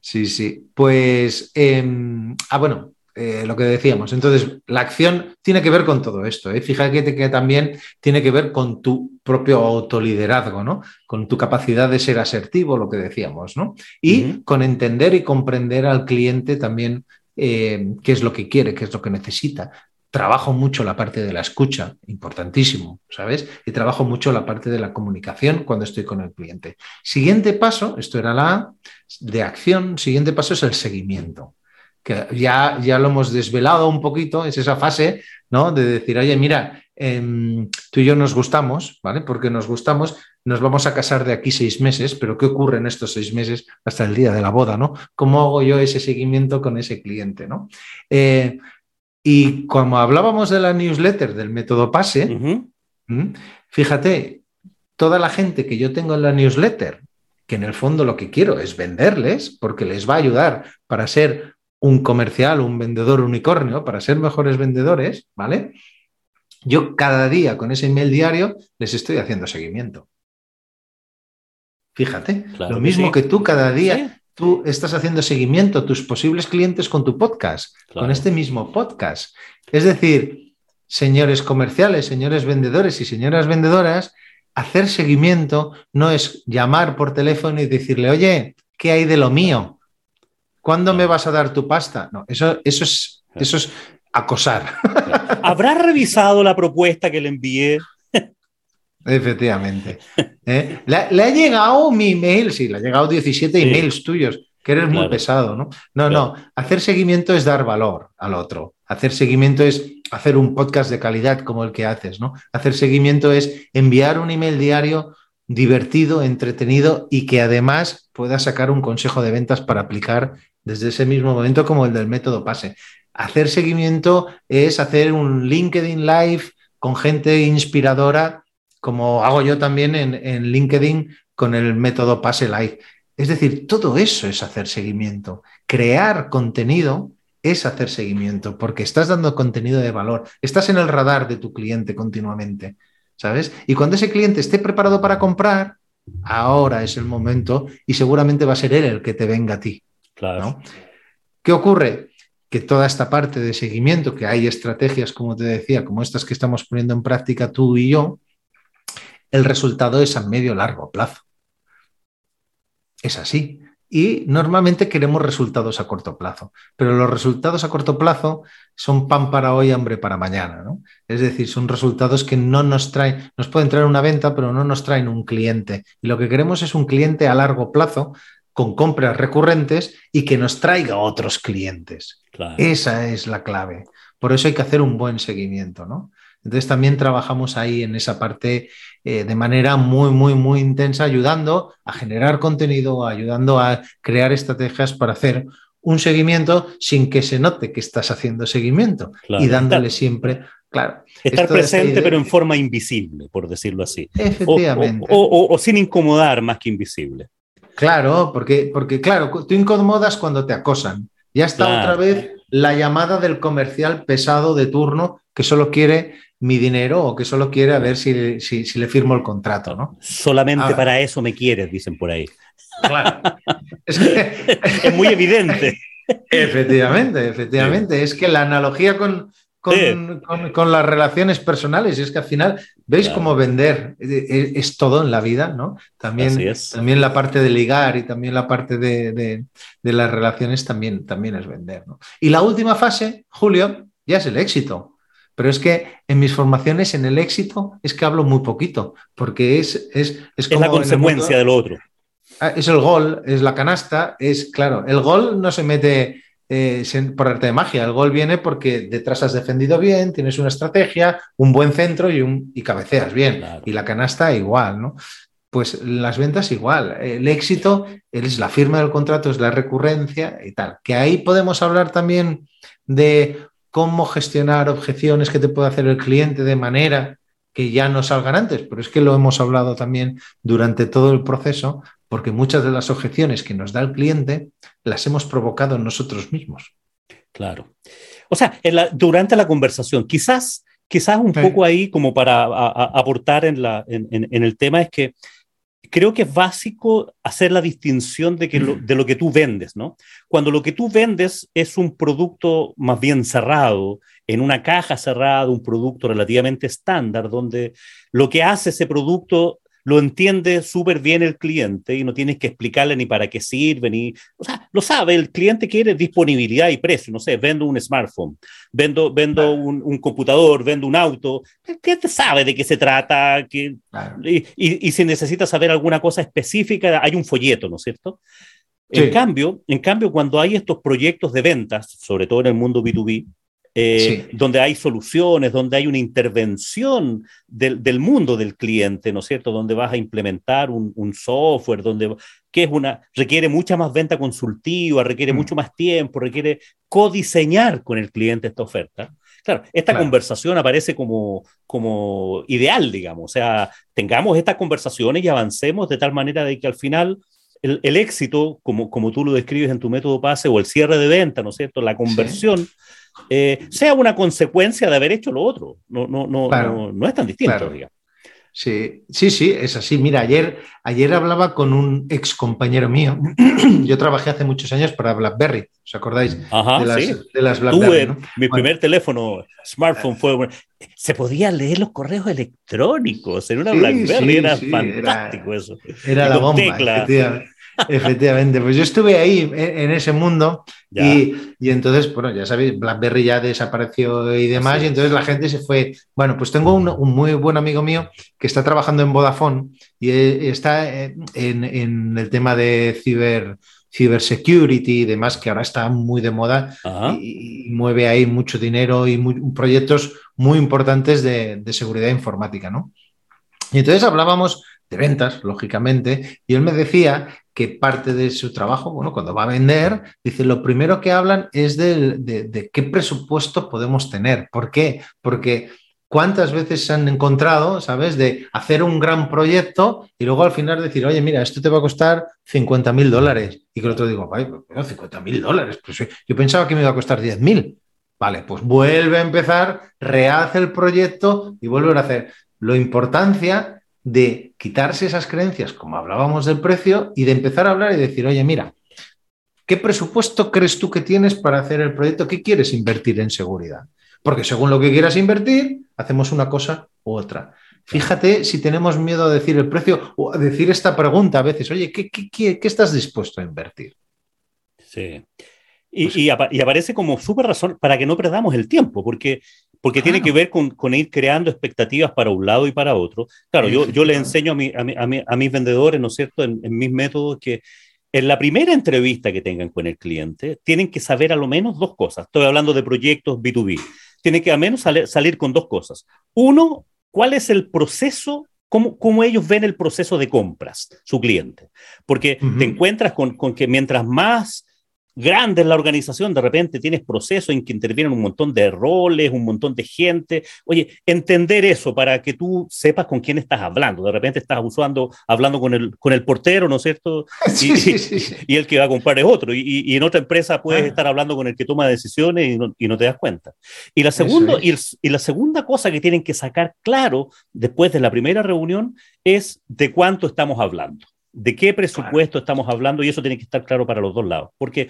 Sí, sí. Pues, em, ah, bueno, eh, lo que decíamos. Entonces, la acción tiene que ver con todo esto. ¿eh? Fíjate que, también tiene que ver con tu propio autoliderazgo, ¿no? Con tu capacidad de ser asertivo, lo que decíamos, ¿no? Y con entender y comprender al cliente también eh, qué es lo que quiere, qué es lo que necesita trabajo mucho la parte de la escucha, importantísimo, ¿sabes? Y trabajo mucho la parte de la comunicación cuando estoy con el cliente. Siguiente paso, esto era la de acción, siguiente paso es el seguimiento, que ya, ya lo hemos desvelado un poquito, es esa fase, ¿no? De decir, oye, mira, em, tú y yo nos gustamos, ¿vale? Porque nos gustamos, nos vamos a casar de aquí seis meses, pero ¿qué ocurre en estos seis meses hasta el día de la boda, ¿no? ¿Cómo hago yo ese seguimiento con ese cliente, ¿no? Eh, y como hablábamos de la newsletter del método PASE, fíjate, toda la gente que yo tengo en la newsletter, que en el fondo lo que quiero es venderles, porque les va a ayudar para ser un comercial, un vendedor unicornio, para ser mejores vendedores, ¿vale? Yo cada día con ese email diario les estoy haciendo seguimiento. Fíjate, lo mismo que tú cada día tú estás haciendo seguimiento a tus posibles clientes con tu podcast, con este mismo podcast. Es decir, señores comerciales, señores vendedores y señoras vendedoras, hacer seguimiento no es llamar por teléfono y decirle, oye, ¿qué hay de lo mío? ¿Cuándo me vas a dar tu pasta? No, eso, eso, es, eso es acosar. ¿Habrá revisado la propuesta que le envié? Efectivamente. ¿Eh? ¿Le, ha llegado mi email? Sí, le ha llegado 17 emails tuyos, que eres muy pesado, ¿no? No, no. Hacer seguimiento es dar valor al otro. Hacer seguimiento es hacer un podcast de calidad como el que haces, ¿no? Hacer seguimiento es enviar un email diario divertido, entretenido y que además pueda sacar un consejo de ventas para aplicar desde ese mismo momento como el del método PASE. Hacer seguimiento es hacer un LinkedIn Live con gente inspiradora como hago yo también en, LinkedIn con el método Pase Like. Es decir, todo eso es hacer seguimiento. Crear contenido es hacer seguimiento, porque estás dando contenido de valor, estás en el radar de tu cliente continuamente, ¿sabes? Y cuando ese cliente esté preparado para comprar, ahora es el momento y seguramente va a ser él el que te venga a ti. Claro. ¿Qué ocurre? Que toda esta parte de seguimiento, que hay estrategias, como te decía, como estas que estamos poniendo en práctica tú y yo, el resultado es a medio largo plazo. Es así. Y normalmente queremos resultados a corto plazo, pero los resultados a corto plazo son pan para hoy, hambre para mañana. ¿no? Es decir, son resultados que no nos traen, nos pueden traer una venta, pero no nos traen un cliente. Y lo que queremos es un cliente a largo plazo con compras recurrentes y que nos traiga otros clientes. Esa es la clave. Por eso hay que hacer un buen seguimiento, ¿no? Entonces también trabajamos ahí en esa parte eh, de manera muy, muy, muy intensa, ayudando a generar contenido, ayudando a crear estrategias para hacer un seguimiento sin que se note que estás haciendo seguimiento y dándole siempre, claro. Estar presente pero en forma invisible, por decirlo así. Efectivamente. O, sin incomodar más que invisible. Claro, porque, porque claro, tú incomodas cuando te acosan. Ya está otra vez la llamada del comercial pesado de turno que solo quiere mi dinero o que solo quiere a ver si, le firmo el contrato, ¿no? Solamente para eso me quieres, dicen por ahí. Claro. es, muy evidente. Efectivamente, efectivamente. Es que la analogía con, con, las relaciones personales es que al final, ¿veis cómo vender es, todo en la vida, ¿no? También, también la parte de ligar y también la parte de, de, las relaciones también, también es vender, ¿no? Y la última fase, Julio, ya es el éxito. Pero es que en mis formaciones, en el éxito, es que hablo muy poquito, porque es, es, es como... Es la consecuencia de lo otro. Ah, es el gol, es la canasta, es, claro, el gol no se mete eh, por arte de magia, el gol viene porque detrás has defendido bien, tienes una estrategia, un buen centro y, un, y cabeceas bien. Y la canasta igual, ¿no? Pues las ventas igual. El éxito es la firma del contrato, es la recurrencia y tal. Que ahí podemos hablar también de cómo gestionar objeciones que te puede hacer el cliente de manera que ya no salgan antes, pero es que lo hemos hablado también durante todo el proceso, porque muchas de las objeciones que nos da el cliente las hemos provocado nosotros mismos. Claro. O sea, durante la conversación, quizás, quizás un poco ahí como para aportar en, la, en el tema es que creo que es básico hacer la distinción de, que de lo que tú vendes, ¿no? Cuando lo que tú vendes es un producto más bien cerrado, en una caja cerrada, un producto relativamente estándar, donde lo que hace ese producto lo entiende súper bien el cliente y no tienes que explicarle ni para qué sirve, ni, o sea, lo sabe, el cliente quiere disponibilidad y precio, no sé, vendo un smartphone, vendo, vendo un, computador, vendo un auto, el cliente sabe de qué se trata, que, y, y, si necesita saber alguna cosa específica, hay un folleto, ¿no es cierto? En, cambio, en cambio, cuando hay estos proyectos de ventas, sobre todo en el mundo B2B, eh, donde hay soluciones, donde hay una intervención del, mundo del cliente, ¿no es cierto? Donde vas a implementar un, software, donde que es una, requiere mucha más venta consultiva, requiere mm. mucho más tiempo, requiere codiseñar con el cliente esta oferta. Claro, esta conversación aparece como, como ideal, digamos, o sea, tengamos estas conversaciones y avancemos de tal manera de que al final el, éxito, como, como tú lo describes en tu método PASE, o el cierre de venta, ¿no es cierto? La conversión, eh, sea una consecuencia de haber hecho lo otro. No, no, no, no, es tan distinto, Sí, sí, sí, es así. Mira, ayer, ayer hablaba con un ex compañero mío. Yo trabajé hace muchos años para BlackBerry, ¿os acordáis? de, las, sí. de las BlackBerry. Mi primer teléfono, smartphone, fue. Se podía leer los correos electrónicos en una BlackBerry, era fantástico eso. Era la bomba. Efectivamente, pues yo estuve ahí en, ese mundo y, entonces, bueno, ya sabéis, BlackBerry ya desapareció y demás, y entonces la gente se fue. Bueno, pues tengo un, muy buen amigo mío que está trabajando en Vodafone y e, está en, el tema de ciber cybersecurity y demás, que ahora está muy de moda y, mueve ahí mucho dinero y proyectos muy importantes de, de, seguridad informática, ¿no? Y entonces hablábamos de ventas, lógicamente, y él me decía que parte de su trabajo, bueno, cuando va a vender, dice, lo primero que hablan es de, qué presupuesto podemos tener. ¿Por qué? Porque cuántas veces se han encontrado, ¿sabes?, de hacer un gran proyecto y luego al final decir, oye, mira, esto te va a costar 50 mil dólares. Y que el otro digo, ay, 50 mil dólares, pues yo pensaba que me iba a costar 10 mil. Vale, pues vuelve a empezar, rehace el proyecto y vuelve a hacer. Lo importancia de quitarse esas creencias, como hablábamos del precio, y de empezar a hablar y decir, oye, mira, ¿qué presupuesto crees tú que tienes para hacer el proyecto? ¿Qué quieres invertir en seguridad? Porque según lo que quieras invertir, hacemos una cosa u otra. Fíjate si tenemos miedo a decir el precio o a decir esta pregunta a veces, oye, ¿qué, qué, estás dispuesto a invertir? Sí. Y, aparece como súper razón para que no perdamos el tiempo, porque, porque tiene que ver con, ir creando expectativas para un lado y para otro. Claro, yo, yo le enseño a, a, mis vendedores, ¿no es cierto?, en, mis métodos que en la primera entrevista que tengan con el cliente, tienen que saber a lo menos dos cosas. Estoy hablando de proyectos B2B. Tienen que al menos salir con dos cosas. Uno, ¿cuál es el proceso Cómo, cómo, ellos ven el proceso de compras, su cliente. Porque te encuentras con, con, que mientras más grande en la organización, de repente tienes procesos en que intervienen un montón de roles, un montón de gente. Oye, entender eso para que tú sepas con quién estás hablando. De repente estás usando, hablando con el, con el portero, ¿no es cierto? Sí, y, sí, sí, y, el que va a comprar es otro. Y, y en otra empresa puedes ah. estar hablando con el que toma decisiones y no, y no te das cuenta. Y la, segundo, y, y la segunda cosa que tienen que sacar claro después de la primera reunión es de cuánto estamos hablando de qué presupuesto estamos hablando y eso tiene que estar claro para los dos lados, porque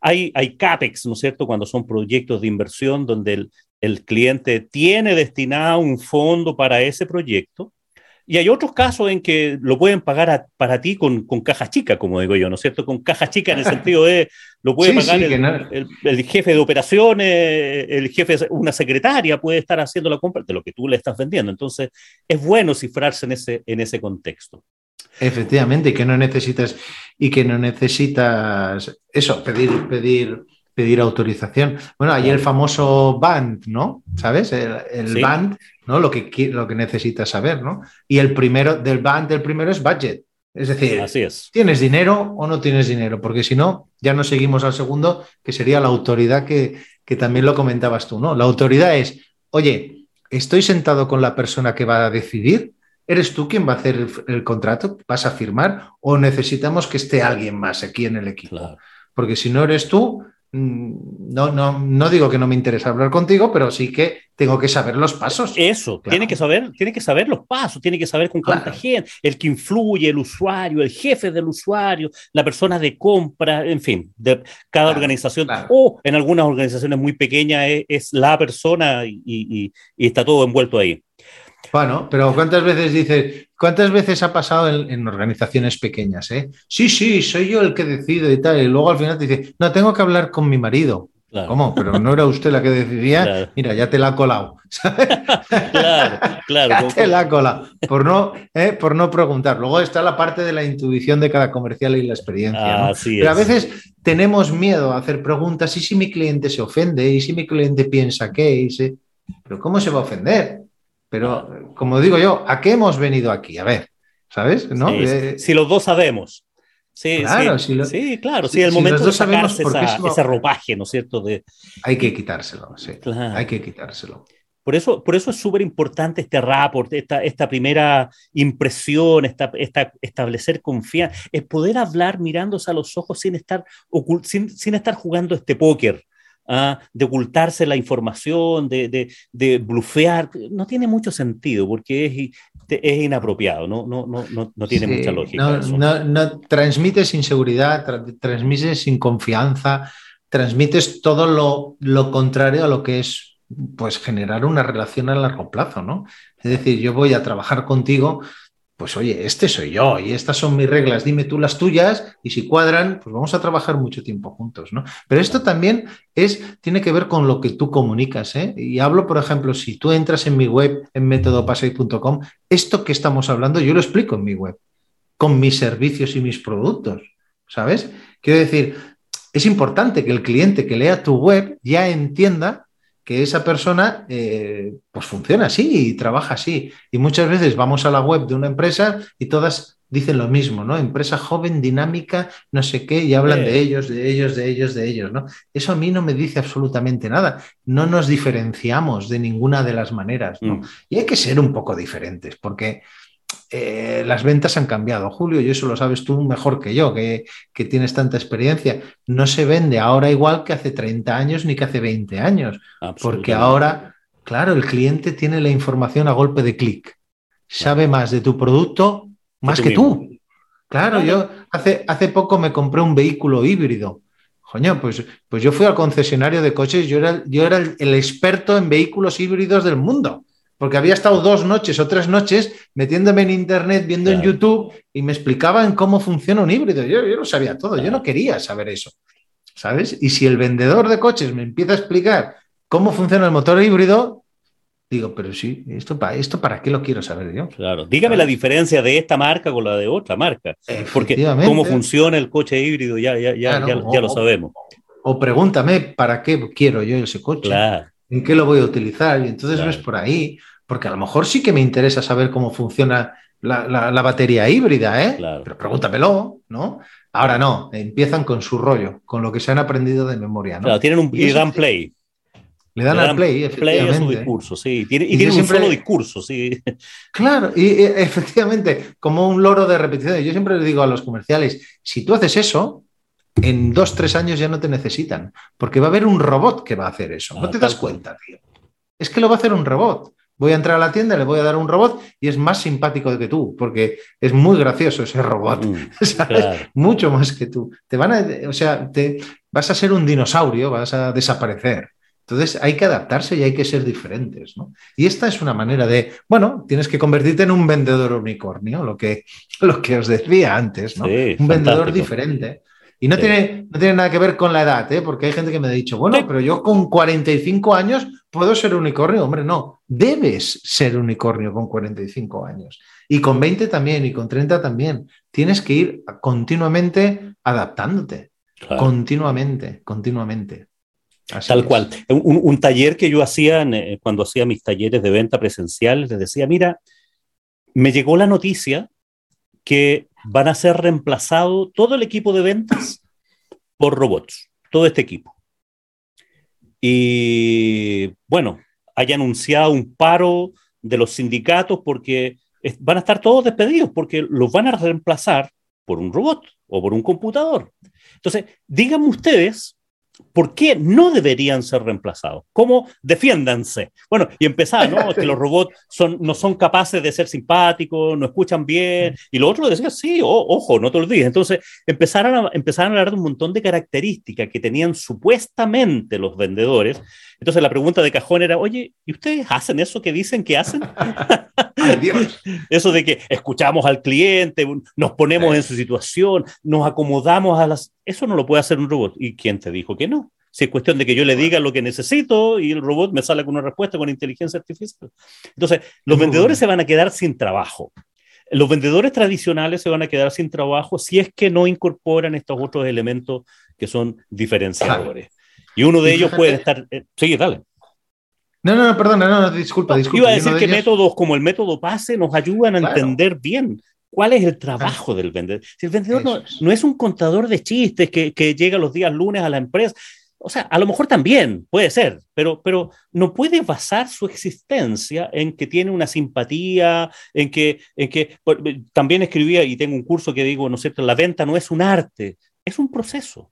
hay, hay CAPEX, ¿no es cierto?, cuando son proyectos de inversión donde el, el cliente tiene destinado un fondo para ese proyecto. Y hay otros casos en que lo pueden pagar para ti con, con caja chica, como digo yo, ¿no es cierto? Con caja chica en el sentido de lo puede pagar el, el, jefe de operaciones, el jefe, una secretaria puede estar haciendo la compra de lo que tú le estás vendiendo. Entonces, es bueno cifrarse en ese, en ese contexto. Efectivamente, y que no necesitas, y que no necesitas eso, pedir, pedir, pedir autorización. Bueno, hay el famoso band, ¿no? ¿Sabes? El, band, ¿no? Lo que, lo que necesitas saber, ¿no? Y el primero, del band, el primero es budget. Es decir, Así es. ¿tienes dinero o no tienes dinero? Porque si no, ya no seguimos al segundo, que sería la autoridad que, que también lo comentabas tú, ¿no? La autoridad es, oye, estoy sentado con la persona que va a decidir, ¿Eres tú quien va a hacer el, contrato? ¿Vas a firmar? ¿O necesitamos que esté alguien más aquí en el equipo? Porque si no eres tú, mm, no, no, no digo que no me interesa hablar contigo, pero sí que tengo que saber los pasos. Eso, tiene, que saber, tiene que saber los pasos, tiene que saber con cuánta gente, el que influye, el usuario, el jefe del usuario, la persona de compra, en fin, de cada organización. O en algunas organizaciones muy pequeñas es, la persona y, está todo envuelto ahí. Bueno, pero ¿cuántas veces dices, cuántas veces ha pasado en, organizaciones pequeñas? Eh? Sí, sí, soy yo el que decido y tal. Y luego al final te dice, no, tengo que hablar con mi marido. ¿Cómo? Pero no era usted la que decidía. Mira, ya te la ha colado. Claro, claro. Ya te la ha colado. Por no, eh, por no preguntar. Luego está la parte de la intuición de cada comercial y la experiencia. Pero a veces tenemos miedo a hacer preguntas. ¿Y si mi cliente se ofende? ¿Y si mi cliente piensa qué? Pero ¿cómo se va a ofender? Pero, como digo yo, ¿a qué hemos venido aquí? A ver, ¿sabes? ¿No? Eh, si los dos sabemos. Sí, claro, sí, sí, claro, sí, el momento de sacarse ese ropaje, ¿no es cierto? De, hay que quitárselo, sí, hay que quitárselo. Por eso, por eso es súper importante este rapport, esta, esta primera impresión, esta, esta, establecer confianza, es poder hablar mirándose a los ojos sin estar, sin, sin estar jugando este póker, ¿ah? de ocultarse la información, de, de, de, blufear, no tiene mucho sentido porque es, es inapropiado, no, no, no, no tiene mucha lógica. No, no, transmites inseguridad, transmites sin confianza, transmites todo lo, lo contrario a lo que es pues generar una relación a largo plazo, ¿no? Es decir, yo voy a trabajar contigo pues oye, este soy yo y estas son mis reglas, dime tú las tuyas y si cuadran, pues vamos a trabajar mucho tiempo juntos, ¿no? Pero esto también es, tiene que ver con lo que tú comunicas, ¿eh? Y hablo, por ejemplo, si tú entras en mi web, en métodopasei.com, esto que estamos hablando yo lo explico en mi web, con mis servicios y mis productos, ¿sabes? Quiero decir, es importante que el cliente que lea tu web ya entienda que esa persona eh, pues funciona así y trabaja así. Y muchas veces vamos a la web de una empresa y todas dicen lo mismo, ¿no? Empresa joven, dinámica, no sé qué, y hablan de ellos, de ellos, de ellos, de ellos, ¿no? Eso a mí no me dice absolutamente nada. No nos diferenciamos de ninguna de las maneras, ¿no? Mm. Y hay que ser un poco diferentes, porque eh, las ventas han cambiado, Julio, y eso lo sabes tú mejor que yo, que, tienes tanta experiencia. No se vende ahora igual que hace 30 años ni que hace 20 años, porque ahora, claro, el cliente tiene la información a golpe de clic, sabe más de tu producto más que tú. Claro, yo hace, hace poco me compré un vehículo híbrido. Coño, pues, pues yo fui al concesionario de coches, yo era, yo era el, experto en vehículos híbridos del mundo, porque había estado dos noches o tres noches metiéndome en internet, viendo en YouTube y me explicaban cómo funciona un híbrido. Yo, yo lo sabía todo, yo no quería saber eso, ¿sabes? Y si el vendedor de coches me empieza a explicar cómo funciona el motor híbrido, Digo, pero sí, ¿esto para, ¿esto para qué lo quiero saber yo? Claro, dígame la diferencia de esta marca con la de otra marca. Porque cómo funciona el coche híbrido ya, ya, ya, ya, lo sabemos. O, pregúntame, ¿para qué quiero yo ese coche? ¿En qué lo voy a utilizar? Y entonces ves por ahí, porque a lo mejor sí que me interesa saber cómo funciona la, batería híbrida, ¿eh? Pero pregúntamelo, ¿no? Ahora no, empiezan con su rollo, con lo que se han aprendido de memoria, ¿no? Claro, tienen un y dan play. Le dan, al play, efectivamente. Play a su discurso, sí. Tiene, y, tiene un solo discurso, sí. Claro, y, efectivamente, como un loro de repeticiones. Yo siempre le digo a los comerciales, si tú haces eso, en dos, tres años ya no te necesitan, porque va a haber un robot que va a hacer eso. no ah, te das cuenta, tío. Es que lo va a hacer un robot. Voy a entrar a la tienda, le voy a dar un robot y es más simpático que tú, porque es muy gracioso ese robot, mm, Mucho más que tú. Te van a, o sea, te, vas a ser un dinosaurio, vas a desaparecer. Entonces hay que adaptarse y hay que ser diferentes. ¿no? Y esta es una manera de, bueno, tienes que convertirte en un vendedor unicornio, lo que, lo que os decía antes, ¿no? un vendedor diferente. Y no, tiene, no tiene nada que ver con la edad, ¿eh? porque hay gente que me ha dicho, bueno, pero yo con 45 años puedo ser unicornio. Hombre, no, debes ser unicornio con 45 años. Y con 20 también, y con 30 también. Tienes que ir continuamente adaptándote. Continuamente, continuamente. Tal cual. Un, taller que yo hacía eh, cuando hacía mis talleres de venta presencial, les decía, mira, me llegó la noticia que van a ser reemplazado todo el equipo de ventas por robots, todo este equipo. Y bueno, hay anunciado un paro de los sindicatos porque van a estar todos despedidos porque los van a reemplazar por un robot o por un computador. Entonces, díganme ustedes ¿Por qué no deberían ser reemplazados? ¿Cómo defiéndanse? Bueno, y empezar, ¿no? que los robots son, no son capaces de ser simpáticos, no escuchan bien. Y lo otro decía, sí, ojo, no te olvides. Entonces empezaron a, empezaron a hablar de un montón de características que tenían supuestamente los vendedores. Entonces la pregunta de cajón era, oye, ¿y ustedes hacen eso que dicen que hacen? Eso de que escuchamos al cliente, nos ponemos en su situación, nos acomodamos a las... Eso no lo puede hacer un robot. ¿Y quién te dijo que no? Si es cuestión de que yo le diga lo que necesito y el robot me sale con una respuesta con inteligencia artificial. Entonces, los vendedores se van a quedar sin trabajo. Los vendedores tradicionales se van a quedar sin trabajo si es que no incorporan estos otros elementos que son diferenciadores. Y uno de ellos puede estar... Eh, sí, dale. No, no, no, perdona, no, no, disculpa, disculpa. Iba a decir que métodos como el método PASE nos ayudan a entender bien cuál es el trabajo del vendedor. Si el vendedor no, es un contador de chistes que, que, llega los días lunes a la empresa, o sea, a lo mejor también puede ser, pero, pero no puede basar su existencia en que tiene una simpatía, en que, en que también escribía y tengo un curso que digo, ¿no es cierto? La venta no es un arte, es un proceso.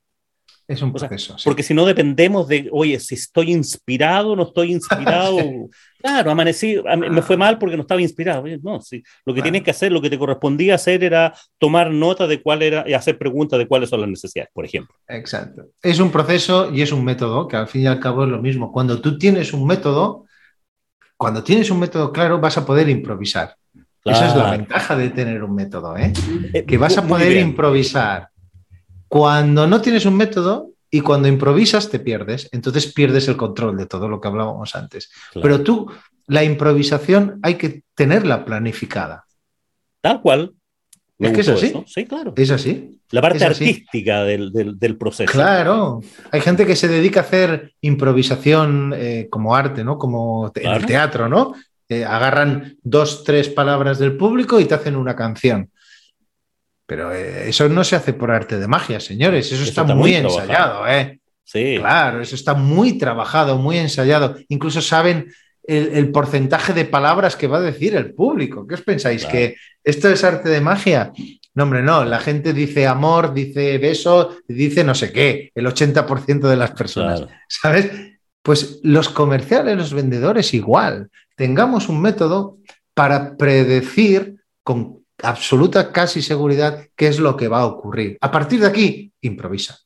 Es un proceso. Porque si no dependemos de, oye, si estoy inspirado, no estoy inspirado. Claro, amanecí, me fue mal porque no estaba inspirado. no, sí. Lo que tienes que hacer, lo que te correspondía hacer era tomar nota de cuál era y hacer preguntas de cuáles son las necesidades, por ejemplo. Exacto. Es un proceso y es un método que al fin y al cabo es lo mismo. Cuando tú tienes un método, cuando tienes un método claro, vas a poder improvisar. Esa es la ventaja de tener un método, ¿eh? eh que vas a poder improvisar cuando no tienes un método y cuando improvisas te pierdes, entonces pierdes el control de todo lo que hablábamos antes. Pero tú, la improvisación hay que tenerla planificada. Tal cual. es que es así. Sí, claro. Es así. La parte artística del, proceso. Claro. Hay gente que se dedica a hacer improvisación eh, como arte, ¿no? Como en el teatro, ¿no? Eh, agarran dos, tres palabras del público y te hacen una canción. Pero eh, eso no se hace por arte de magia, señores. Eso, está, muy, ensayado, ¿eh? Sí. Claro, eso está muy trabajado, muy ensayado. Incluso saben el, porcentaje de palabras que va a decir el público. ¿Qué os pensáis? ¿Que esto es arte de magia? No, hombre, no. La gente dice amor, dice beso, dice no sé qué, el 80% de las personas. ¿Sabes? Pues los comerciales, los vendedores, igual. Tengamos un método para predecir con absoluta casi seguridad qué es lo que va a ocurrir. A partir de aquí, improvisa.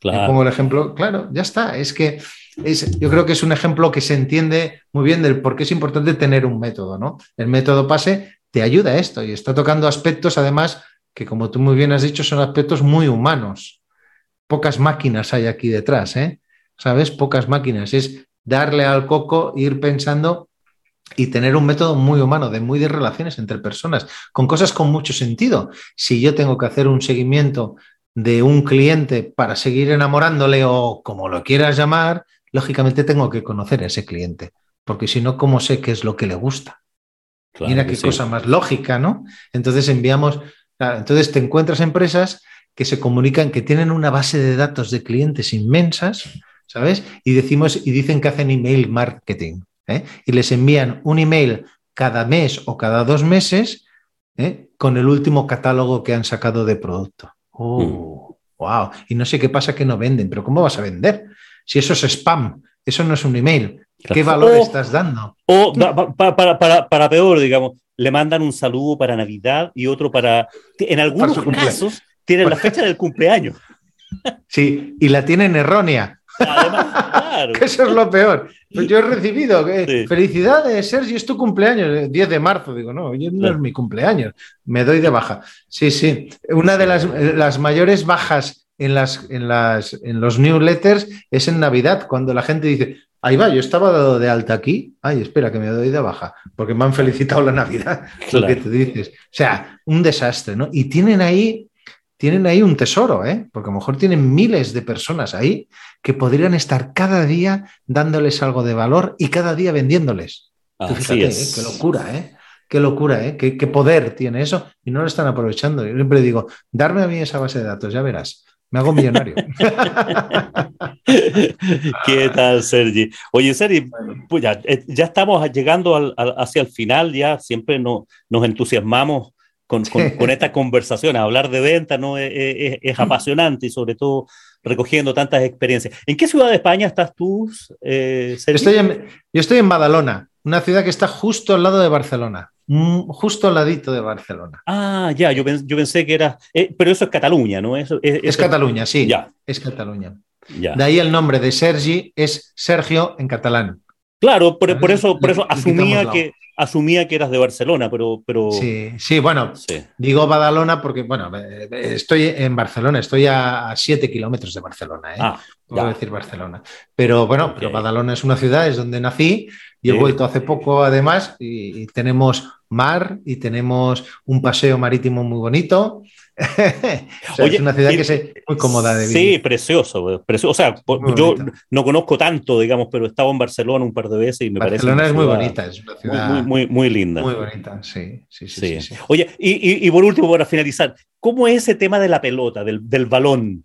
Claro. Pongo el ejemplo, claro, ya está. Es que es, yo creo que es un ejemplo que se entiende muy bien del por qué es importante tener un método, ¿no? El método PASE te ayuda a esto y está tocando aspectos, además, que como tú muy bien has dicho, son aspectos muy humanos. Pocas máquinas hay aquí detrás, ¿eh? ¿Sabes? Pocas máquinas. Es darle al coco, ir pensando y tener un método muy humano, de muy de relaciones entre personas, con cosas con mucho sentido. Si yo tengo que hacer un seguimiento de un cliente para seguir enamorándole o como lo quieras llamar, lógicamente tengo que conocer a ese cliente, porque si no, ¿cómo sé qué es lo que le gusta? Mira qué cosa más lógica, ¿no? Entonces enviamos, entonces te encuentras empresas que se comunican, que tienen una base de datos de clientes inmensas, ¿sabes? Y decimos y dicen que hacen email marketing, ¿eh? y les envían un email cada mes o cada dos meses ¿eh? con el último catálogo que han sacado de producto. Oh, wow. Mm. Y no sé qué pasa que no venden, pero ¿cómo vas a vender? Si eso es spam, eso no es un email. ¿Qué valor estás dando? O para, peor, digamos, le mandan un saludo para Navidad y otro para... En algunos casos tienen la fecha del cumpleaños. Sí, y la tienen errónea. Además, claro. eso es lo peor. Pues yo he recibido, felicidades, Sergio, es tu cumpleaños, 10 de marzo. Digo, no, hoy no es mi cumpleaños, me doy de baja. Sí, sí. Una de las, las mayores bajas en, las, en, las, en los newsletters es en Navidad, cuando la gente dice, ahí va, yo estaba dado de alta aquí, ay, espera, que me doy de baja, porque me han felicitado la Navidad, lo que te dices. O sea, un desastre, ¿no? Y tienen ahí tienen ahí un tesoro, ¿eh? porque a lo mejor tienen miles de personas ahí que podrían estar cada día dándoles algo de valor y cada día vendiéndoles. fíjate, ¿eh? qué locura, ¿eh? Qué locura, ¿eh? Qué, poder tiene eso y no lo están aprovechando. Yo siempre digo, darme a mí esa base de datos, ya verás. Me hago millonario. ¿Qué tal, Sergi? Oye, Sergi, pues ya, eh, estamos llegando hacia el final, ya siempre nos entusiasmamos con, con, esta conversación. Hablar de venta ¿no? Es, apasionante y sobre todo recogiendo tantas experiencias. ¿En qué ciudad de España estás tú, eh, estoy yo estoy en Badalona, una ciudad que está justo al lado de Barcelona, mm, justo al ladito de Barcelona. Ah, ya, yo, yo pensé que era... Eh, pero eso es Cataluña, ¿no? Eso, es, Cataluña, sí. Ya. Es Cataluña. Ya. De ahí el nombre de Sergi es Sergio en catalán. Claro, por, por eso, por eso asumía que, asumía que eras de Barcelona, pero... pero... Sí, sí, bueno, digo Badalona porque, bueno, estoy en Barcelona, estoy a 7 kilómetros de Barcelona, ¿eh? Ah, Puedo decir Barcelona. Pero bueno, pero Badalona es una ciudad, es donde nací y he vuelto hace poco además y tenemos mar y tenemos un paseo marítimo muy bonito es una ciudad que es muy cómoda de vivir. Sí, precioso, precioso. O sea, yo no conozco tanto, digamos, pero he estado en Barcelona un par de veces y me parece. Barcelona es muy bonita, es una ciudad muy, muy, linda. Muy bonita, sí, sí, sí. Oye, y, por último, para finalizar, ¿cómo es ese tema de la pelota, del, balón?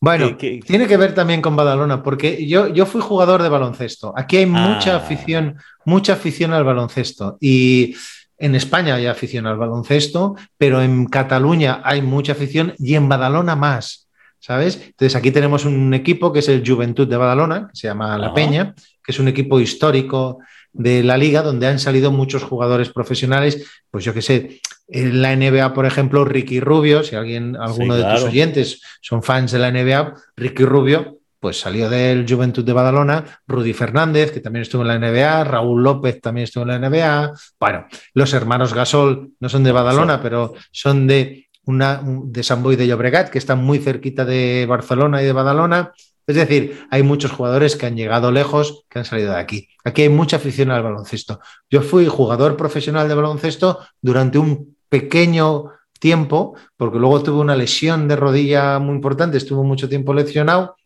Bueno, tiene que ver también con Badalona, porque yo, yo fui jugador de baloncesto. Aquí hay mucha ah. afición, mucha afición al baloncesto. Y en España hay afición al baloncesto, pero en Cataluña hay mucha afición y en Badalona más. ¿Sabes? Entonces aquí tenemos un equipo que es el Juventud de Badalona, que se llama La Peña, que es un equipo histórico de la liga donde han salido muchos jugadores profesionales, pues yo qué sé, en la NBA, por ejemplo, Ricky Rubio, si alguien, alguno de tus oyentes son fans de la NBA, Ricky Rubio pues salió del Juventud de Badalona, Rudy Fernández, que también estuvo en la NBA, Raúl López también estuvo en la NBA. Bueno, los hermanos Gasol no son de Badalona, pero son de, una, de San Boy de Llobregat, que están muy cerquita de Barcelona y de Badalona. Es decir, hay muchos jugadores que han llegado lejos, que han salido de aquí. Aquí hay mucha afición al baloncesto. Yo fui jugador profesional de baloncesto durante un pequeño tiempo, porque luego tuve una lesión de rodilla muy importante, estuve mucho tiempo lesionado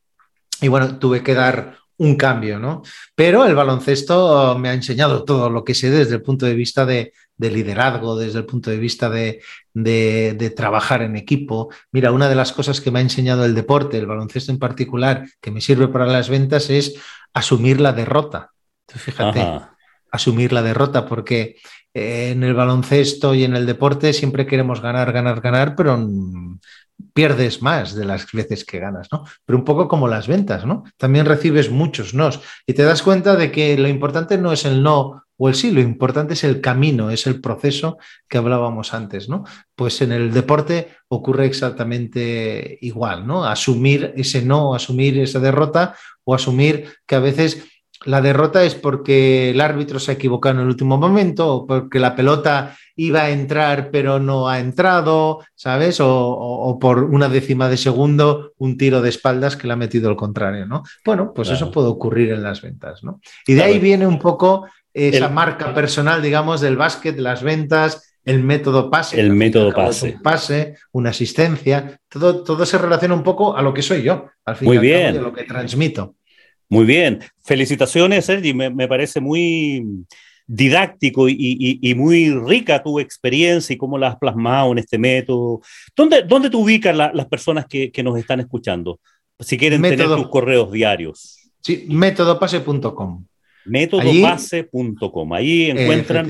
y bueno, tuve que dar un cambio, ¿no? Pero el baloncesto me ha enseñado todo lo que sé desde el punto de vista de, liderazgo, desde el punto de vista de, trabajar en equipo. Mira, una de las cosas que me ha enseñado el deporte, el baloncesto en particular, que me sirve para las ventas, es asumir la derrota. fíjate, asumir la derrota, porque en el baloncesto y en el deporte siempre queremos ganar, ganar, ganar, pero pierdes más de las veces que ganas, ¿no? Pero un poco como las ventas, ¿no? También recibes muchos nos y te das cuenta de que lo importante no es el no o el sí, lo importante es el camino, es el proceso que hablábamos antes, ¿no? Pues en el deporte ocurre exactamente igual, ¿no? Asumir ese no, asumir esa derrota o asumir que a veces la derrota es porque el árbitro se ha equivocado en el último momento o porque la pelota iba a entrar pero no ha entrado, ¿sabes? O, por una décima de segundo un tiro de espaldas que le ha metido el contrario, ¿no? Bueno, pues eso puede ocurrir en las ventas, ¿no? Y de ahí viene un poco esa marca personal, digamos, del básquet, las ventas, el método pase. El método pase. Un pase, una asistencia, todo, todo se relaciona un poco a lo que soy yo, al final Muy bien. a lo que transmito. Muy bien. Felicitaciones, Sergi. Me, parece muy didáctico y, muy rica tu experiencia y cómo la has plasmado en este método. ¿Dónde, dónde te ubican las personas que, nos están escuchando? Si quieren tener tus correos diarios. Sí, métodopase.com. Métodopase.com. Ahí encuentran.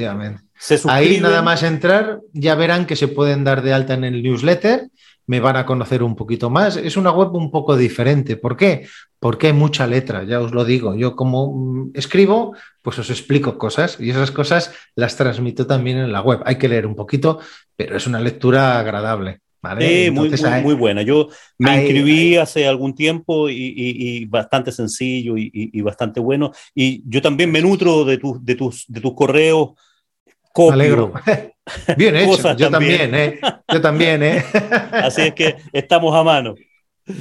Ahí nada más entrar, ya verán que se pueden dar de alta en el newsletter me van a conocer un poquito más. Es una web un poco diferente. ¿Por qué? Porque hay mucha letra, ya os lo digo. Yo como mm, escribo, pues os explico cosas y esas cosas las transmito también en la web. Hay que leer un poquito, pero es una lectura agradable. ¿vale? muy, muy, buena. Yo me inscribí hace algún tiempo y, bastante sencillo y, bastante bueno. Y yo también me nutro de, de, tus, de tus correos Copio. alegro. Bien hecho, yo también, ¿eh? Yo también, ¿eh? Así es que estamos a mano.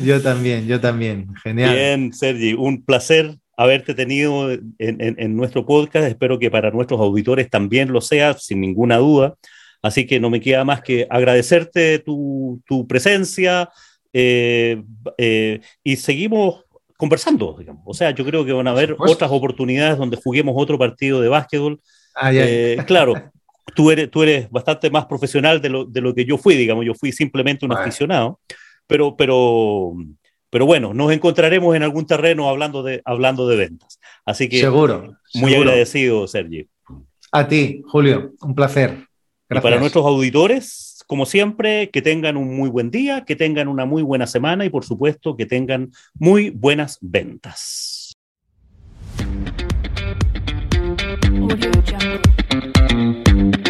Yo también, yo también. Genial. Bien, Sergi, un placer haberte tenido en, nuestro podcast. Espero que para nuestros auditores también lo sea, sin ninguna duda. Así que no me queda más que agradecerte tu, presencia eh, eh, y seguimos conversando, digamos. O sea, yo creo que van a haber otras oportunidades donde juguemos otro partido de básquetbol Ah, eh, claro, tú eres, tú eres bastante más profesional de lo, de lo que yo fui, digamos, yo fui simplemente un aficionado, pero, pero, pero bueno, nos encontraremos en algún terreno hablando de, hablando de ventas. Así que seguro, muy agradecido, Sergi. A ti, Julio, un placer. Y para nuestros auditores, como siempre, que tengan un muy buen día, que tengan una muy buena semana y por supuesto que tengan muy buenas ventas. Audio Jungle.